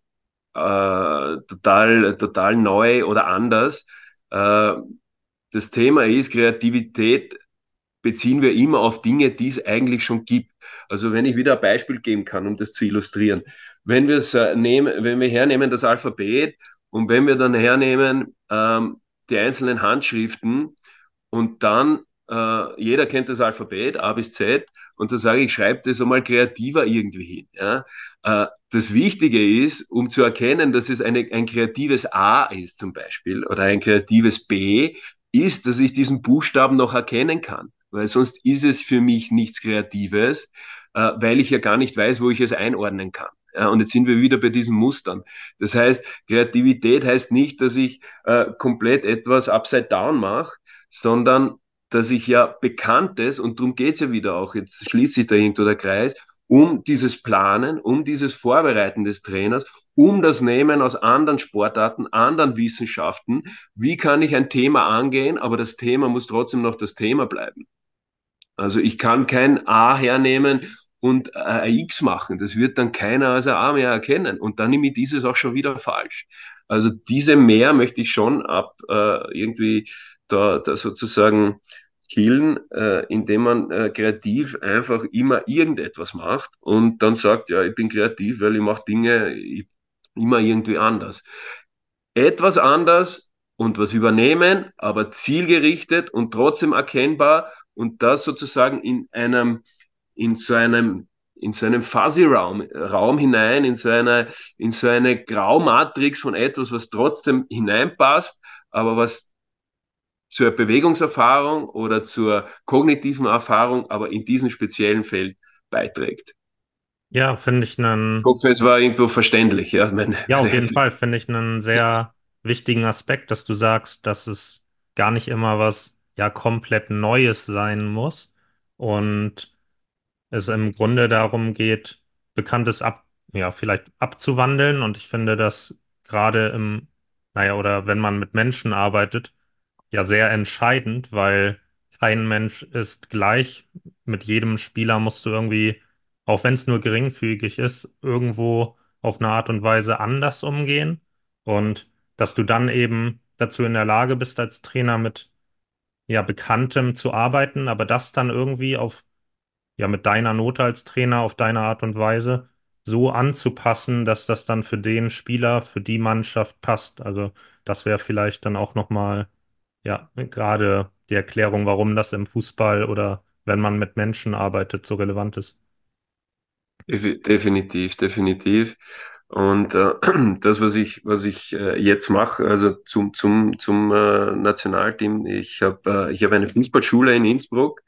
C: äh, total, total neu oder anders. Äh, das Thema ist, Kreativität beziehen wir immer auf Dinge, die es eigentlich schon gibt. Also wenn ich wieder ein Beispiel geben kann, um das zu illustrieren. Wenn wir es äh, nehmen, wenn wir hernehmen das Alphabet und wenn wir dann hernehmen ähm, die einzelnen Handschriften und dann äh, jeder kennt das Alphabet A bis Z und da sage ich, schreibe das einmal kreativer irgendwie hin. Ja? Äh, das Wichtige ist, um zu erkennen, dass es eine, ein kreatives A ist zum Beispiel oder ein kreatives B, ist, dass ich diesen Buchstaben noch erkennen kann, weil sonst ist es für mich nichts Kreatives, äh, weil ich ja gar nicht weiß, wo ich es einordnen kann. Ja, und jetzt sind wir wieder bei diesen Mustern. Das heißt, Kreativität heißt nicht, dass ich äh, komplett etwas upside down mache, sondern dass ich ja Bekanntes, und darum geht's ja wieder auch, jetzt schließt sich da irgendwo der Kreis, um dieses Planen, um dieses Vorbereiten des Trainers, um das Nehmen aus anderen Sportarten, anderen Wissenschaften. Wie kann ich ein Thema angehen, aber das Thema muss trotzdem noch das Thema bleiben. Also ich kann kein A hernehmen und ein X machen. Das wird dann keiner als ein A mehr erkennen. Und dann nehme ich dieses auch schon wieder falsch. Also diese mehr möchte ich schon ab äh, irgendwie da, da sozusagen killen, äh, indem man äh, kreativ einfach immer irgendetwas macht und dann sagt, ja, ich bin kreativ, weil ich mache Dinge immer irgendwie anders. Etwas anders und was übernehmen, aber zielgerichtet und trotzdem erkennbar und das sozusagen in einem, in so einem in so einem Fuzzy-Raum Raum hinein, in so eine, in so eine Graumatrix von etwas, was trotzdem hineinpasst, aber was zur Bewegungserfahrung oder zur kognitiven Erfahrung, aber in diesem speziellen Feld beiträgt.
B: Ja, finde ich einen.
C: Ich hoffe, es war irgendwo verständlich. Ja,
B: meine ja auf jeden Fall finde ich einen sehr wichtigen Aspekt, dass du sagst, dass es gar nicht immer was ja komplett Neues sein muss und es im Grunde darum geht, Bekanntes ab, ja, vielleicht abzuwandeln. Und ich finde das gerade im, naja, oder wenn man mit Menschen arbeitet, ja sehr entscheidend, weil kein Mensch ist gleich. Mit jedem Spieler musst du irgendwie, auch wenn es nur geringfügig ist, irgendwo auf eine Art und Weise anders umgehen. Und dass du dann eben dazu in der Lage bist, als Trainer mit ja, Bekanntem zu arbeiten, aber das dann irgendwie auf, ja, mit deiner Note als Trainer auf deine Art und Weise so anzupassen, dass das dann für den Spieler, für die Mannschaft passt. Also das wäre vielleicht dann auch nochmal ja, gerade die Erklärung, warum das im Fußball oder wenn man mit Menschen arbeitet, so relevant ist.
C: Definitiv, definitiv. Und äh, das, was ich, was ich äh, jetzt mache, also zum, zum, zum äh, Nationalteam, ich habe äh, ich hab eine Fußballschule in Innsbruck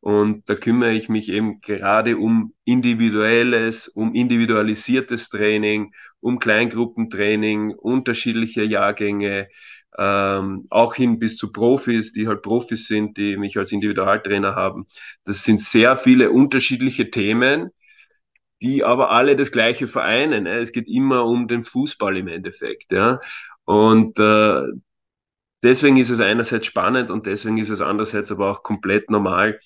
C: und da kümmere ich mich eben gerade um individuelles, um individualisiertes Training, um Kleingruppentraining, unterschiedliche Jahrgänge, ähm, auch hin bis zu Profis, die halt Profis sind, die mich als Individualtrainer haben. Das sind sehr viele unterschiedliche Themen, die aber alle das Gleiche vereinen. Ne? Es geht immer um den Fußball im Endeffekt. Ja? Und äh, deswegen ist es einerseits spannend und deswegen ist es andererseits aber auch komplett normal,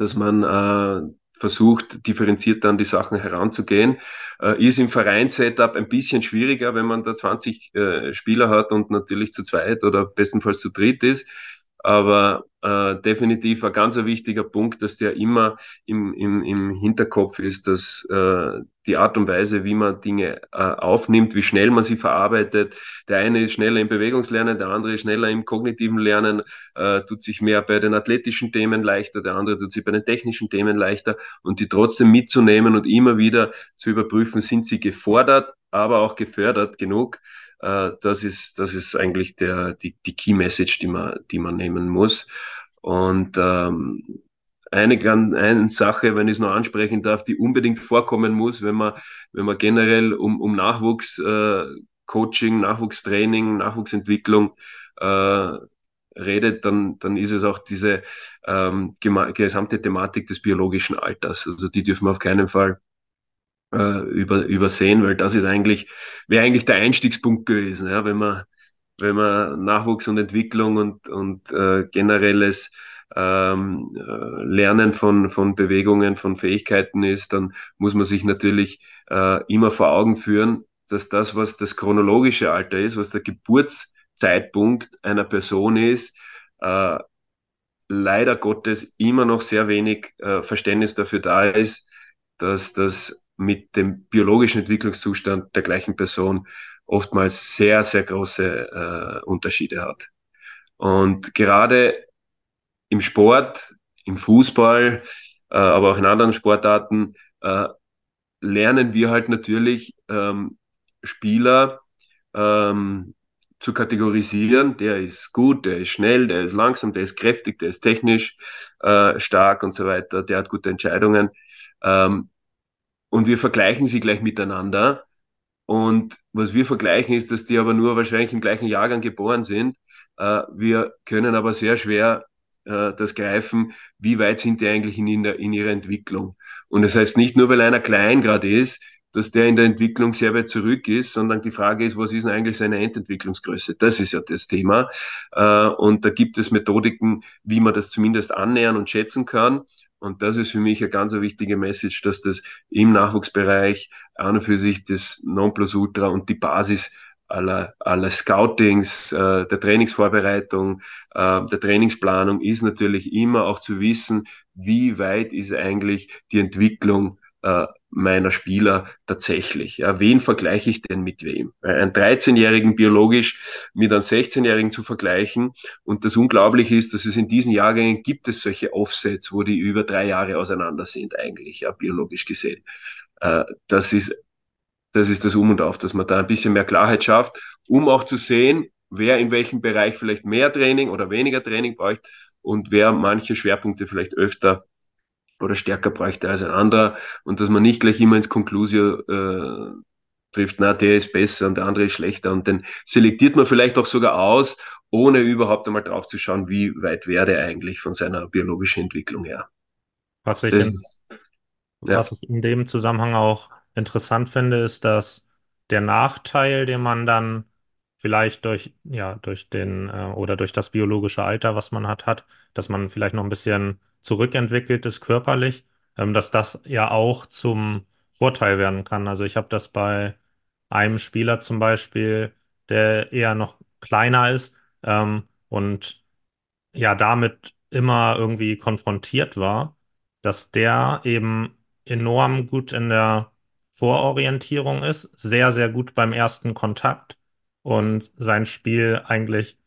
C: dass man äh, versucht, differenziert an die Sachen heranzugehen. Äh, ist im Vereinssetup ein bisschen schwieriger, wenn man da 20 äh, Spieler hat und natürlich zu zweit oder bestenfalls zu dritt ist. Aber äh, definitiv ein ganz wichtiger Punkt, dass der immer im, im, im Hinterkopf ist, dass äh, die Art und Weise, wie man Dinge äh, aufnimmt, wie schnell man sie verarbeitet. Der eine ist schneller im Bewegungslernen, der andere ist schneller im kognitiven Lernen, äh, tut sich mehr bei den athletischen Themen leichter, der andere tut sich bei den technischen Themen leichter und die trotzdem mitzunehmen und immer wieder zu überprüfen, sind sie gefordert, aber auch gefördert genug Äh, das ist, das ist eigentlich der, die, die Key Message, die man, die man nehmen muss. Und ähm, eine, eine Sache, wenn ich es noch ansprechen darf, die unbedingt vorkommen muss, wenn man, wenn man generell um, um Nachwuchscoaching, äh, Nachwuchstraining, Nachwuchsentwicklung äh, redet, dann, dann ist es auch diese ähm, gesamte Thematik des biologischen Alters. Also die dürfen wir auf keinen Fall äh, über, übersehen, weil das ist eigentlich, wäre eigentlich der Einstiegspunkt gewesen, ja, wenn man, wenn man Nachwuchs und Entwicklung und, und äh, generelles ähm, äh, Lernen von, von Bewegungen, von Fähigkeiten ist, dann muss man sich natürlich äh, immer vor Augen führen, dass das, was das chronologische Alter ist, was der Geburtszeitpunkt einer Person ist, äh, leider Gottes immer noch sehr wenig äh, Verständnis dafür da ist, dass das mit dem biologischen Entwicklungszustand der gleichen Person oftmals sehr, sehr große äh, Unterschiede hat. Und gerade im Sport, im Fußball, äh, aber auch in anderen Sportarten äh, lernen wir halt natürlich ähm, Spieler ähm, zu kategorisieren. Der ist gut, der ist schnell, der ist langsam, der ist kräftig, der ist technisch äh, stark und so weiter, der hat gute Entscheidungen. Ähm, und wir vergleichen sie gleich miteinander. Und was wir vergleichen ist, dass die aber nur wahrscheinlich im gleichen Jahrgang geboren sind. Äh, wir können aber sehr schwer äh, das greifen, wie weit sind die eigentlich in, der, in ihrer Entwicklung. Und das heißt nicht nur, weil einer klein gerade ist, dass der in der Entwicklung sehr weit zurück ist, sondern die Frage ist, was ist denn eigentlich seine Endentwicklungsgröße? Das ist ja das Thema. Äh, und da gibt es Methodiken, wie man das zumindest annähern und schätzen kann. Und das ist für mich eine ganz wichtige Message, dass das im Nachwuchsbereich an und für sich das Nonplusultra und die Basis aller, aller Scoutings, äh, der Trainingsvorbereitung, äh, der Trainingsplanung ist natürlich immer auch zu wissen, wie weit ist eigentlich die Entwicklung äh, meiner Spieler tatsächlich? Ja, wen vergleiche ich denn mit wem? Einen 13-Jährigen biologisch mit einem 16-Jährigen zu vergleichen. Und das Unglaubliche ist, dass es in diesen Jahrgängen gibt es solche Offsets, wo die über drei Jahre auseinander sind, eigentlich, ja, biologisch gesehen. Äh, das ist, das ist das Um und Auf, dass man da ein bisschen mehr Klarheit schafft, um auch zu sehen, wer in welchem Bereich vielleicht mehr Training oder weniger Training braucht und wer manche Schwerpunkte vielleicht öfter oder stärker bräuchte als ein anderer und dass man nicht gleich immer ins Konklusio äh, trifft, na, der ist besser und der andere ist schlechter und den selektiert man vielleicht auch sogar aus, ohne überhaupt einmal drauf zu schauen, wie weit wäre der eigentlich von seiner biologischen Entwicklung her.
B: Was ich, das, in, ja. was ich in dem Zusammenhang auch interessant finde, ist, dass der Nachteil, den man dann vielleicht durch, ja, durch den äh, oder durch das biologische Alter, was man hat, hat, dass man vielleicht noch ein bisschen zurückentwickelt ist körperlich, ähm, dass das ja auch zum Vorteil werden kann. Also ich habe das bei einem Spieler zum Beispiel, der eher noch kleiner ist ähm, und ja damit immer irgendwie konfrontiert war, dass der eben enorm gut in der Vororientierung ist, sehr, sehr gut beim ersten Kontakt und sein Spiel eigentlich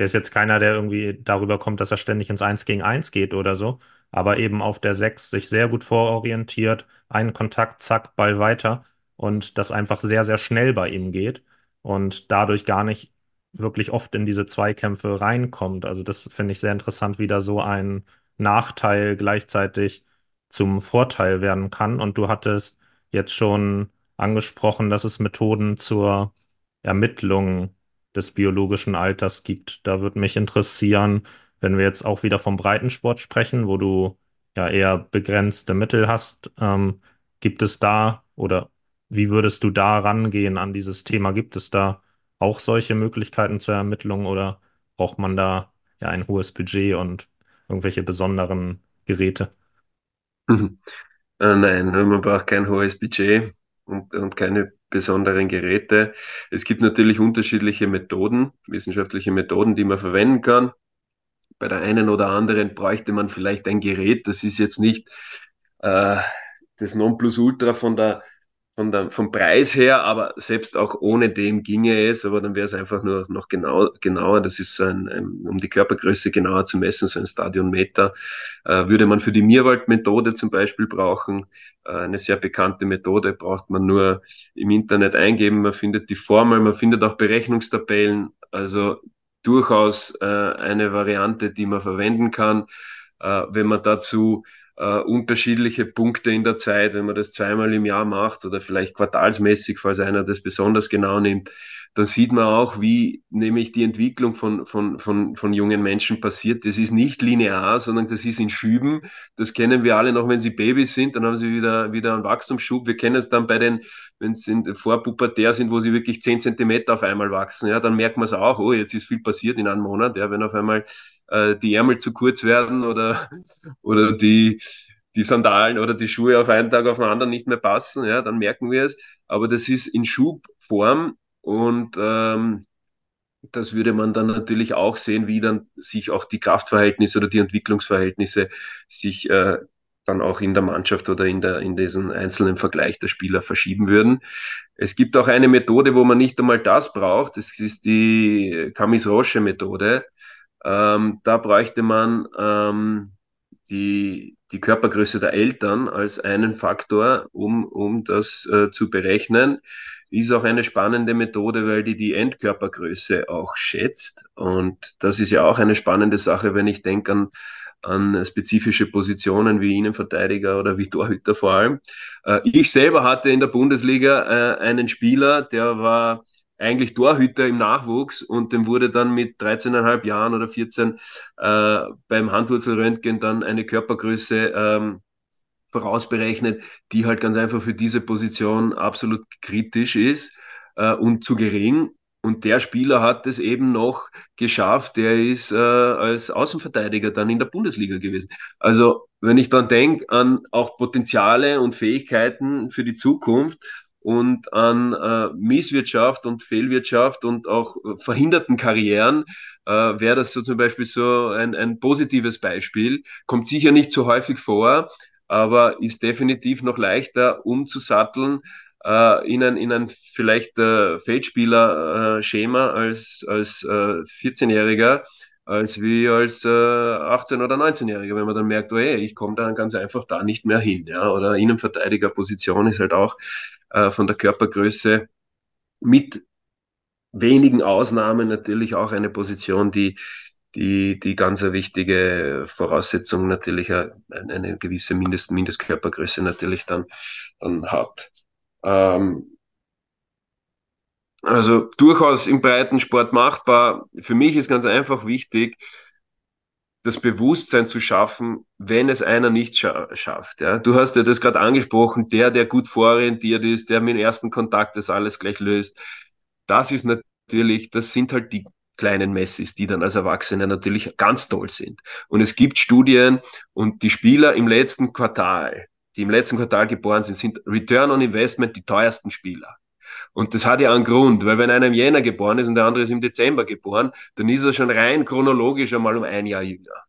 B: der ist jetzt keiner, der irgendwie darüber kommt, dass er ständig ins Eins gegen Eins geht oder so, aber eben auf der Sechs sich sehr gut vororientiert, einen Kontakt, zack, Ball weiter und das einfach sehr, sehr schnell bei ihm geht und dadurch gar nicht wirklich oft in diese Zweikämpfe reinkommt. Also das finde ich sehr interessant, wie da so ein Nachteil gleichzeitig zum Vorteil werden kann. Und du hattest jetzt schon angesprochen, dass es Methoden zur Ermittlung des biologischen Alters gibt. Da würde mich interessieren, wenn wir jetzt auch wieder vom Breitensport sprechen, wo du ja eher begrenzte Mittel hast, ähm, gibt es da oder wie würdest du da rangehen an dieses Thema? Gibt es da auch solche Möglichkeiten zur Ermittlung oder braucht man da ja ein hohes Budget und irgendwelche besonderen Geräte?
C: Äh, nein, man braucht kein hohes Budget und, und keine besonderen Geräte. Es gibt natürlich unterschiedliche Methoden, wissenschaftliche Methoden, die man verwenden kann. Bei der einen oder anderen bräuchte man vielleicht ein Gerät, das ist jetzt nicht äh, das Nonplusultra von der, von der, vom Preis her, aber selbst auch ohne dem ginge es, aber dann wäre es einfach nur noch genau, genauer. Das ist so ein, ein, um die Körpergröße genauer zu messen, so ein Stadionmeter. Äh, würde man für die Mirwald-Methode zum Beispiel brauchen, äh, eine sehr bekannte Methode, braucht man nur im Internet eingeben. Man findet die Formel, man findet auch Berechnungstabellen. Also durchaus äh, eine Variante, die man verwenden kann. Äh, wenn man dazu äh, unterschiedliche Punkte in der Zeit, wenn man das zweimal im Jahr macht oder vielleicht quartalsmäßig, falls einer das besonders genau nimmt, dann sieht man auch, wie nämlich die Entwicklung von, von, von, von jungen Menschen passiert. Das ist nicht linear, sondern das ist in Schüben. Das kennen wir alle noch, wenn sie Babys sind, dann haben sie wieder, wieder einen Wachstumsschub. Wir kennen es dann bei den, wenn sie vorpubertär sind, wo sie wirklich zehn Zentimeter auf einmal wachsen, ja, dann merkt man es auch, oh, jetzt ist viel passiert in einem Monat, ja, wenn auf einmal äh, die Ärmel zu kurz werden oder, oder die, die Sandalen oder die Schuhe auf einen Tag auf den anderen nicht mehr passen, ja, dann merken wir es. Aber das ist in Schubform und ähm, das würde man dann natürlich auch sehen, wie dann sich auch die Kraftverhältnisse oder die Entwicklungsverhältnisse sich äh, dann auch in der Mannschaft oder in, der, in diesem einzelnen Vergleich der Spieler verschieben würden. Es gibt auch eine Methode, wo man nicht einmal das braucht. Das ist die Camis-Roche-Methode. Ähm, da bräuchte man ähm, die, die Körpergröße der Eltern als einen Faktor, um, um das äh, zu berechnen. Ist auch eine spannende Methode, weil die die Endkörpergröße auch schätzt. Und das ist ja auch eine spannende Sache, wenn ich denke an, an spezifische Positionen wie Innenverteidiger oder wie Torhüter vor allem. Äh, ich selber hatte in der Bundesliga äh, einen Spieler, der war eigentlich Torhüter im Nachwuchs und dem wurde dann mit 13,5 Jahren oder 14 äh, beim Handwurzelröntgen dann eine Körpergröße ähm, vorausberechnet, die halt ganz einfach für diese Position absolut kritisch ist äh, und zu gering. Und der Spieler hat es eben noch geschafft, der ist äh, als Außenverteidiger dann in der Bundesliga gewesen. Also wenn ich dann denke an auch Potenziale und Fähigkeiten für die Zukunft und an äh, Misswirtschaft und Fehlwirtschaft und auch äh, verhinderten Karrieren äh, wäre das so zum Beispiel so ein, ein positives Beispiel. Kommt sicher nicht so häufig vor, aber ist definitiv noch leichter umzusatteln äh, in ein, in ein vielleicht äh, Feldspieler-Schema als, als äh, 14-Jähriger, als wie als äh, 18- oder 19-Jähriger, wenn man dann merkt, oh ey, ich komme dann ganz einfach da nicht mehr hin. Ja? Oder Innenverteidigerposition ist halt auch äh, von der Körpergröße mit wenigen Ausnahmen natürlich auch eine Position, die die, die ganz wichtige Voraussetzung natürlich eine, eine gewisse Mindest, Mindestkörpergröße natürlich dann, dann hat. Ähm, also durchaus im Breitensport machbar. Für mich ist ganz einfach wichtig, das Bewusstsein zu schaffen, wenn es einer nicht scha schafft. Ja? Du hast ja das gerade angesprochen, der, der gut vororientiert ist, der mit dem ersten Kontakt das alles gleich löst. Das ist natürlich, das sind halt die kleinen Messis, die dann als Erwachsene natürlich ganz toll sind. Und es gibt Studien und die Spieler im letzten Quartal, die im letzten Quartal geboren sind, sind Return on Investment die teuersten Spieler. Und das hat ja einen Grund, weil wenn einer im Jänner geboren ist und der andere ist im Dezember geboren, dann ist er schon rein chronologisch einmal um ein Jahr jünger.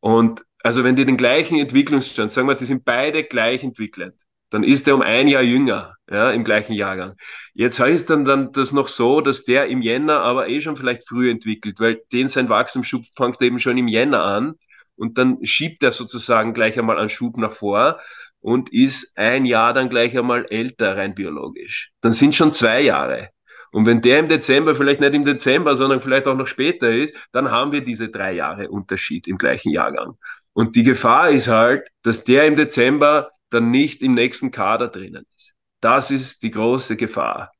C: Und also wenn die den gleichen Entwicklungsstand, sagen wir, die sind beide gleich entwickelt, dann ist er um ein Jahr jünger, ja, im gleichen Jahrgang. Jetzt heißt dann, dann das noch so, dass der im Jänner aber eh schon vielleicht früh entwickelt, weil den sein Wachstumsschub fängt eben schon im Jänner an und dann schiebt er sozusagen gleich einmal einen Schub nach vor und ist ein Jahr dann gleich einmal älter rein biologisch. Dann sind schon zwei Jahre. Und wenn der im Dezember, vielleicht nicht im Dezember, sondern vielleicht auch noch später ist, dann haben wir diese drei Jahre Unterschied im gleichen Jahrgang. Und die Gefahr ist halt, dass der im Dezember dann nicht im nächsten Kader drinnen ist. Das ist die große Gefahr.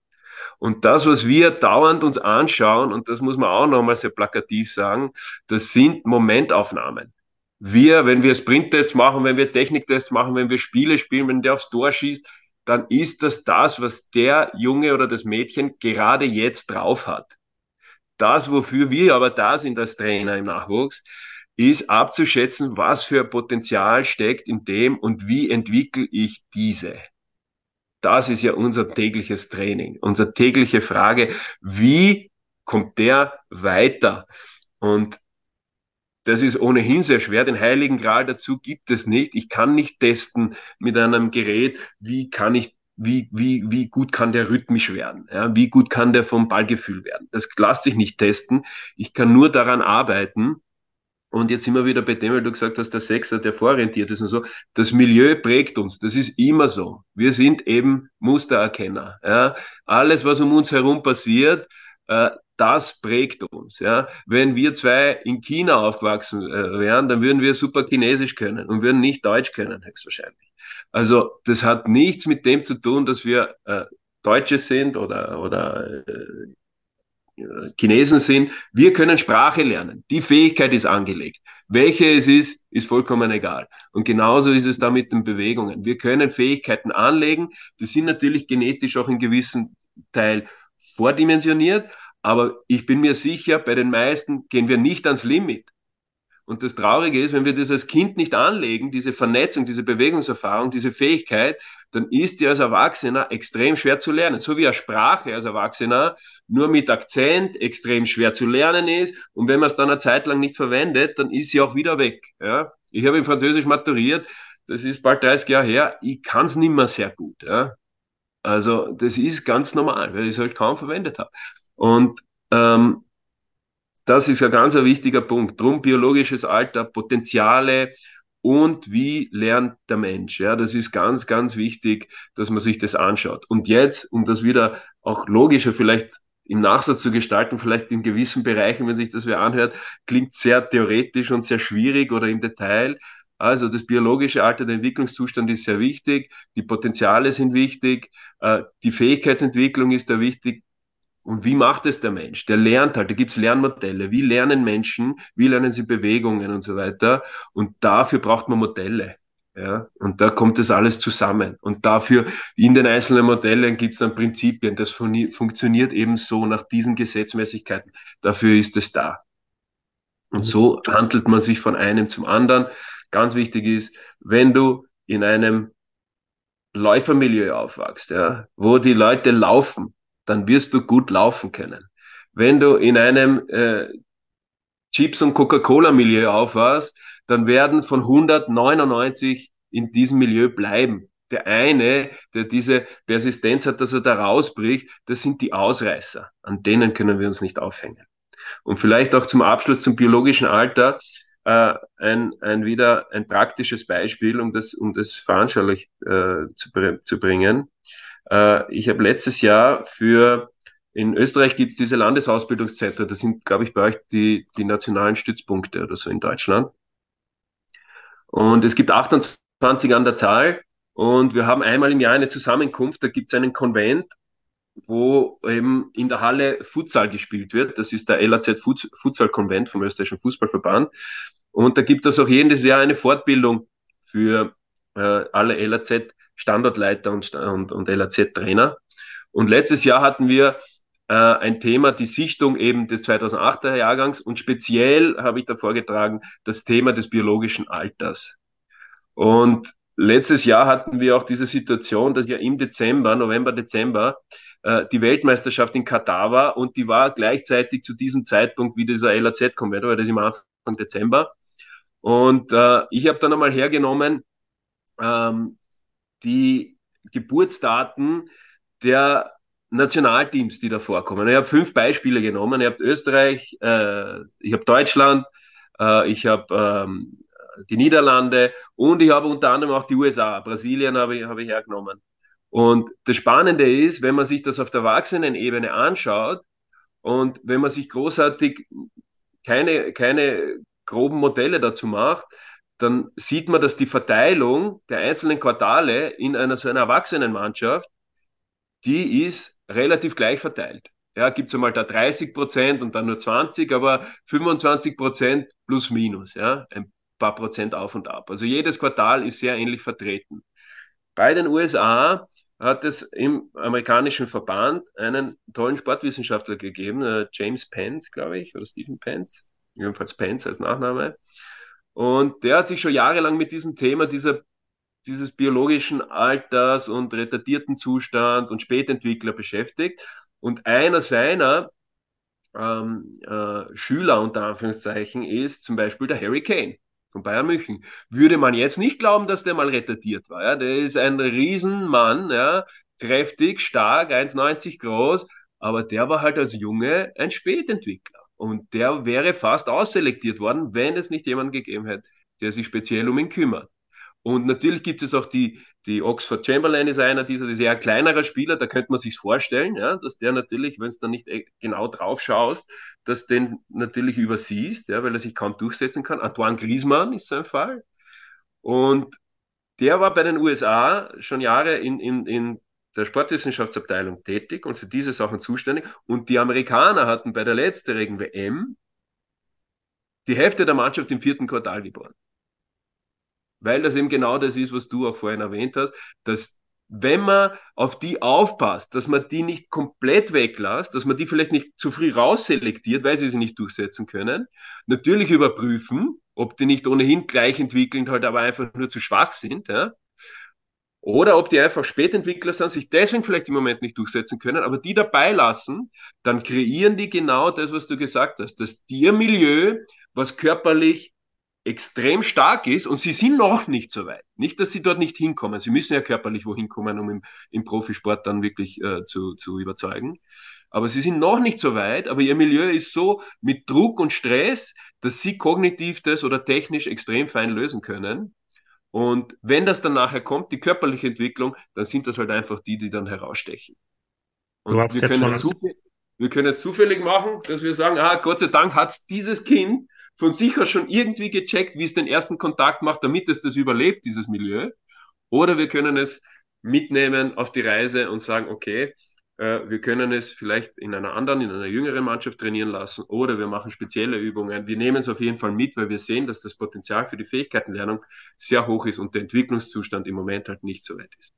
C: Und das, was wir dauernd uns anschauen, und das muss man auch nochmal sehr plakativ sagen, das sind Momentaufnahmen wir, wenn wir Sprinttests machen, wenn wir Techniktests machen, wenn wir Spiele spielen, wenn der aufs Tor schießt, dann ist das das, was der Junge oder das Mädchen gerade jetzt drauf hat. Das, wofür wir aber da sind als Trainer im Nachwuchs, ist abzuschätzen, was für Potenzial steckt in dem und wie entwickle ich diese. Das ist ja unser tägliches Training, unsere tägliche Frage, wie kommt der weiter? Und das ist ohnehin sehr schwer. Den heiligen Gral dazu gibt es nicht. Ich kann nicht testen mit einem Gerät, wie kann ich wie, wie, wie gut kann der rhythmisch werden? Ja? Wie gut kann der vom Ballgefühl werden? Das lässt sich nicht testen. Ich kann nur daran arbeiten. Und jetzt wir wieder bei dem, weil du gesagt hast, der Sechser, der vororientiert ist und so. Das Milieu prägt uns. Das ist immer so. Wir sind eben Mustererkenner. Ja? Alles, was um uns herum passiert, äh, das prägt uns. Ja? Wenn wir zwei in China aufgewachsen äh, wären, dann würden wir super Chinesisch können und würden nicht Deutsch können, höchstwahrscheinlich. Also das hat nichts mit dem zu tun, dass wir äh, Deutsche sind oder, oder äh, Chinesen sind. Wir können Sprache lernen. Die Fähigkeit ist angelegt. Welche es ist, ist vollkommen egal. Und genauso ist es da mit den Bewegungen. Wir können Fähigkeiten anlegen. Die sind natürlich genetisch auch in gewissen Teil vordimensioniert, aber ich bin mir sicher, bei den meisten gehen wir nicht ans Limit. Und das Traurige ist, wenn wir das als Kind nicht anlegen, diese Vernetzung, diese Bewegungserfahrung, diese Fähigkeit, dann ist die als Erwachsener extrem schwer zu lernen. So wie eine Sprache als Erwachsener nur mit Akzent extrem schwer zu lernen ist. Und wenn man es dann eine Zeit lang nicht verwendet, dann ist sie auch wieder weg. Ja? Ich habe in Französisch maturiert, das ist bald 30 Jahre her, ich kann es nicht mehr sehr gut. Ja? Also das ist ganz normal, weil ich es halt kaum verwendet habe. Und ähm, das ist ein ganz wichtiger Punkt. Drum biologisches Alter, Potenziale und wie lernt der Mensch. Ja, das ist ganz, ganz wichtig, dass man sich das anschaut. Und jetzt, um das wieder auch logischer vielleicht im Nachsatz zu gestalten, vielleicht in gewissen Bereichen, wenn sich das wer anhört, klingt sehr theoretisch und sehr schwierig oder im Detail. Also das biologische Alter, der Entwicklungszustand ist sehr wichtig, die Potenziale sind wichtig, äh, die Fähigkeitsentwicklung ist da wichtig, und wie macht es der Mensch? Der lernt halt, da gibt's Lernmodelle. Wie lernen Menschen? Wie lernen sie Bewegungen und so weiter? Und dafür braucht man Modelle. Ja, und da kommt das alles zusammen. Und dafür in den einzelnen Modellen gibt's dann Prinzipien. Das fun funktioniert eben so nach diesen Gesetzmäßigkeiten. Dafür ist es da. Und so handelt man sich von einem zum anderen. Ganz wichtig ist, wenn du in einem Läufermilieu aufwachst, ja, wo die Leute laufen, dann wirst du gut laufen können. Wenn du in einem äh, Chips- und Coca-Cola-Milieu aufwachst, dann werden von 199 in diesem Milieu bleiben. Der eine, der diese Persistenz hat, dass er da rausbricht, das sind die Ausreißer. An denen können wir uns nicht aufhängen. Und vielleicht auch zum Abschluss zum biologischen Alter äh, ein, ein wieder ein praktisches Beispiel, um das, um das veranschaulich äh, zu, zu bringen. Äh, ich habe letztes Jahr für, in Österreich gibt es diese Landesausbildungszentren, das sind, glaube ich, bei euch die, die nationalen Stützpunkte oder so in Deutschland. Und es gibt 28 an der Zahl und wir haben einmal im Jahr eine Zusammenkunft, da gibt es einen Konvent, wo eben in der Halle Futsal gespielt wird. Das ist der LAZ Futsal Konvent vom österreichischen Fußballverband. Und da gibt es auch jedes Jahr eine Fortbildung für äh, alle LAZ Standortleiter und, und, und LAZ-Trainer. Und letztes Jahr hatten wir äh, ein Thema, die Sichtung eben des 2008er Jahrgangs und speziell habe ich da vorgetragen das Thema des biologischen Alters. Und letztes Jahr hatten wir auch diese Situation, dass ja im Dezember, November, Dezember, äh, die Weltmeisterschaft in Katar war und die war gleichzeitig zu diesem Zeitpunkt wie dieser LAZ-Konvent, weil das im Anfang Dezember. Und äh, ich habe dann einmal hergenommen, ähm, die Geburtsdaten der Nationalteams, die da vorkommen. Ich habe fünf Beispiele genommen. Ich habe Österreich, äh, ich habe Deutschland, äh, ich habe ähm, die Niederlande und ich habe unter anderem auch die USA. Brasilien habe ich, habe ich hergenommen. Und das Spannende ist, wenn man sich das auf der Erwachsenenebene anschaut und wenn man sich großartig keine, keine groben Modelle dazu macht, dann sieht man, dass die Verteilung der einzelnen Quartale in einer so einer Erwachsenenmannschaft, die ist relativ gleich verteilt. Ja, gibt es einmal da 30 Prozent und dann nur 20, aber 25 Prozent plus minus, ja, ein paar Prozent auf und ab. Also jedes Quartal ist sehr ähnlich vertreten. Bei den USA hat es im amerikanischen Verband einen tollen Sportwissenschaftler gegeben, äh, James Pence, glaube ich, oder Stephen Pence, jedenfalls Pence als Nachname. Und der hat sich schon jahrelang mit diesem Thema dieser, dieses biologischen Alters und retardierten Zustand und Spätentwickler beschäftigt. Und einer seiner ähm, äh, Schüler unter Anführungszeichen ist zum Beispiel der Harry Kane. von Bayern München. Würde man jetzt nicht glauben, dass der mal retardiert war. Ja? Der ist ein Riesenmann, ja? kräftig, stark, 1,90 groß, aber der war halt als Junge ein Spätentwickler. Und der wäre fast ausselektiert worden, wenn es nicht jemanden gegeben hätte, der sich speziell um ihn kümmert. Und natürlich gibt es auch die, die Oxford Chamberlain ist einer dieser, dieser eher kleinerer Spieler, da könnte man sich vorstellen, ja, dass der natürlich, wenn es dann nicht e, genau drauf schaust, dass den natürlich übersiehst, ja, weil er sich kaum durchsetzen kann. Antoine Griezmann ist so ein Fall. Und der war bei den USA schon Jahre in, in, in der Sportwissenschaftsabteilung tätig und für diese Sachen zuständig. Und die Amerikaner hatten bei der letztjährigen WM die Hälfte der Mannschaft im vierten Quartal geboren. Weil das eben genau das ist, was du auch vorhin erwähnt hast, dass wenn man auf die aufpasst, dass man die nicht komplett weglässt, dass man die vielleicht nicht zu früh rausselektiert, weil sie sie nicht durchsetzen können, natürlich überprüfen, ob die nicht ohnehin gleich entwickelnd halt aber einfach nur zu schwach sind, ja, oder ob die einfach Spätentwickler sind, sich deswegen vielleicht im Moment nicht durchsetzen können, aber die dabei lassen, dann kreieren die genau das, was du gesagt hast, dass ihr Milieu, was körperlich extrem stark ist und sie sind noch nicht so weit. Nicht, dass sie dort nicht hinkommen. Sie müssen ja körperlich wohin kommen, um im, im Profisport dann wirklich äh, zu, zu überzeugen. Aber sie sind noch nicht so weit, aber ihr Milieu ist so mit Druck und Stress, dass sie kognitiv das oder technisch extrem fein lösen können. Und wenn das dann nachher kommt, die körperliche Entwicklung, dann sind das halt einfach die, die dann herausstechen. Und wir können, es wir können es zufällig machen, dass wir sagen, ah, Gott sei Dank hat dieses Kind von sich aus schon irgendwie gecheckt, wie es den ersten Kontakt macht, damit es das überlebt, dieses Milieu. Oder wir können es mitnehmen auf die Reise und sagen, okay, wir können es vielleicht in einer anderen, in einer jüngeren Mannschaft trainieren lassen oder wir machen spezielle Übungen. Wir nehmen es auf jeden Fall mit, weil wir sehen, dass das Potenzial für die Fähigkeitenlernung sehr hoch ist und der Entwicklungszustand im Moment halt nicht so weit ist.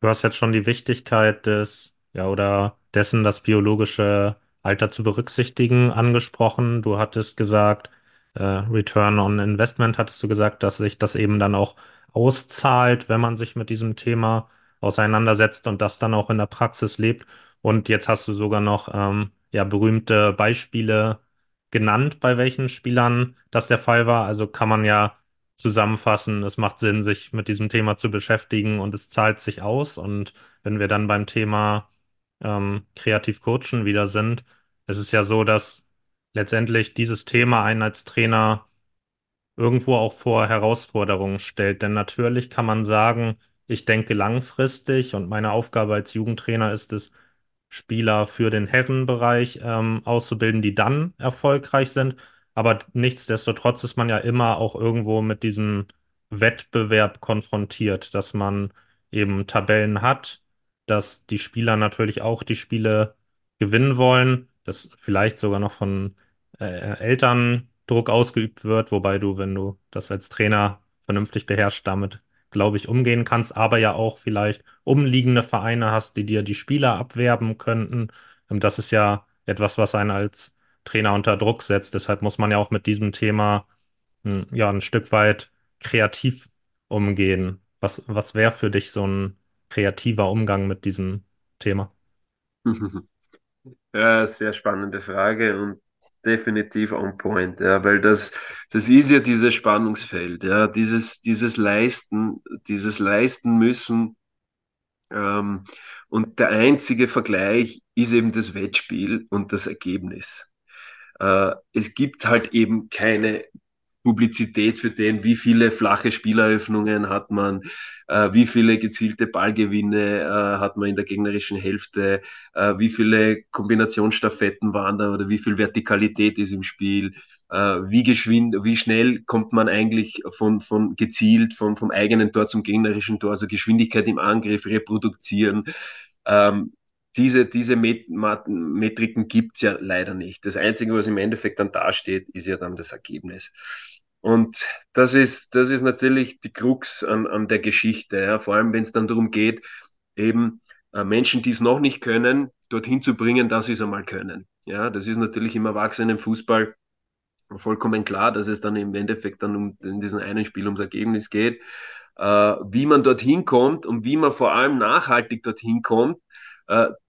B: Du hast jetzt schon die Wichtigkeit des, ja, oder dessen, das biologische Alter zu berücksichtigen, angesprochen. Du hattest gesagt, äh, Return on Investment, hattest du gesagt, dass sich das eben dann auch auszahlt, wenn man sich mit diesem Thema auseinandersetzt und das dann auch in der Praxis lebt. Und jetzt hast du sogar noch ähm, ja, berühmte Beispiele genannt, bei welchen Spielern das der Fall war. Also kann man ja zusammenfassen, es macht Sinn, sich mit diesem Thema zu beschäftigen und es zahlt sich aus. Und wenn wir dann beim Thema ähm, kreativ coachen wieder sind, es ist ja so, dass letztendlich dieses Thema einen als Trainer irgendwo auch vor Herausforderungen stellt. Denn natürlich kann man sagen, ich denke langfristig und meine Aufgabe als Jugendtrainer ist es, Spieler für den Herrenbereich ähm, auszubilden, die dann erfolgreich sind. Aber nichtsdestotrotz ist man ja immer auch irgendwo mit diesem Wettbewerb konfrontiert, dass man eben Tabellen hat, dass die Spieler natürlich auch die Spiele gewinnen wollen, dass vielleicht sogar noch von äh, Eltern Druck ausgeübt wird, wobei du, wenn du das als Trainer vernünftig beherrschst, damit glaube ich, umgehen kannst, aber ja auch vielleicht umliegende Vereine hast, die dir die Spieler abwerben könnten. Ähm, das ist ja etwas, was einen als Trainer unter Druck setzt. Deshalb muss man ja auch mit diesem Thema hm, ja ein Stück weit kreativ umgehen. Was, was wäre für dich so ein kreativer Umgang mit diesem Thema?
C: Ja, sehr spannende Frage und definitiv on point, ja, weil das, das ist ja dieses Spannungsfeld, ja, dieses, dieses Leisten, dieses Leisten müssen. Ähm, und der einzige Vergleich ist eben das Wettspiel und das Ergebnis. Äh, es gibt halt eben keine Publizität für den, wie viele flache Spieleröffnungen hat man, äh, wie viele gezielte Ballgewinne äh, hat man in der gegnerischen Hälfte, äh, wie viele Kombinationsstaffetten waren da oder wie viel Vertikalität ist im Spiel, äh, wie geschwind, wie schnell kommt man eigentlich von, von gezielt von, vom eigenen Tor zum gegnerischen Tor, also Geschwindigkeit im Angriff, reproduzieren. Ähm, diese, diese Met Metriken gibt's ja leider nicht. Das Einzige, was im Endeffekt dann dasteht, ist ja dann das Ergebnis. Und das ist, das ist natürlich die Krux an, an der Geschichte, ja? vor allem wenn es dann darum geht, eben äh, Menschen, die es noch nicht können, dorthin zu bringen, dass sie es einmal können. Ja, das ist natürlich im Erwachsenenfußball vollkommen klar, dass es dann im Endeffekt dann um in diesem einen Spiel ums Ergebnis geht. Äh, wie man dorthin kommt und wie man vor allem nachhaltig dorthin kommt,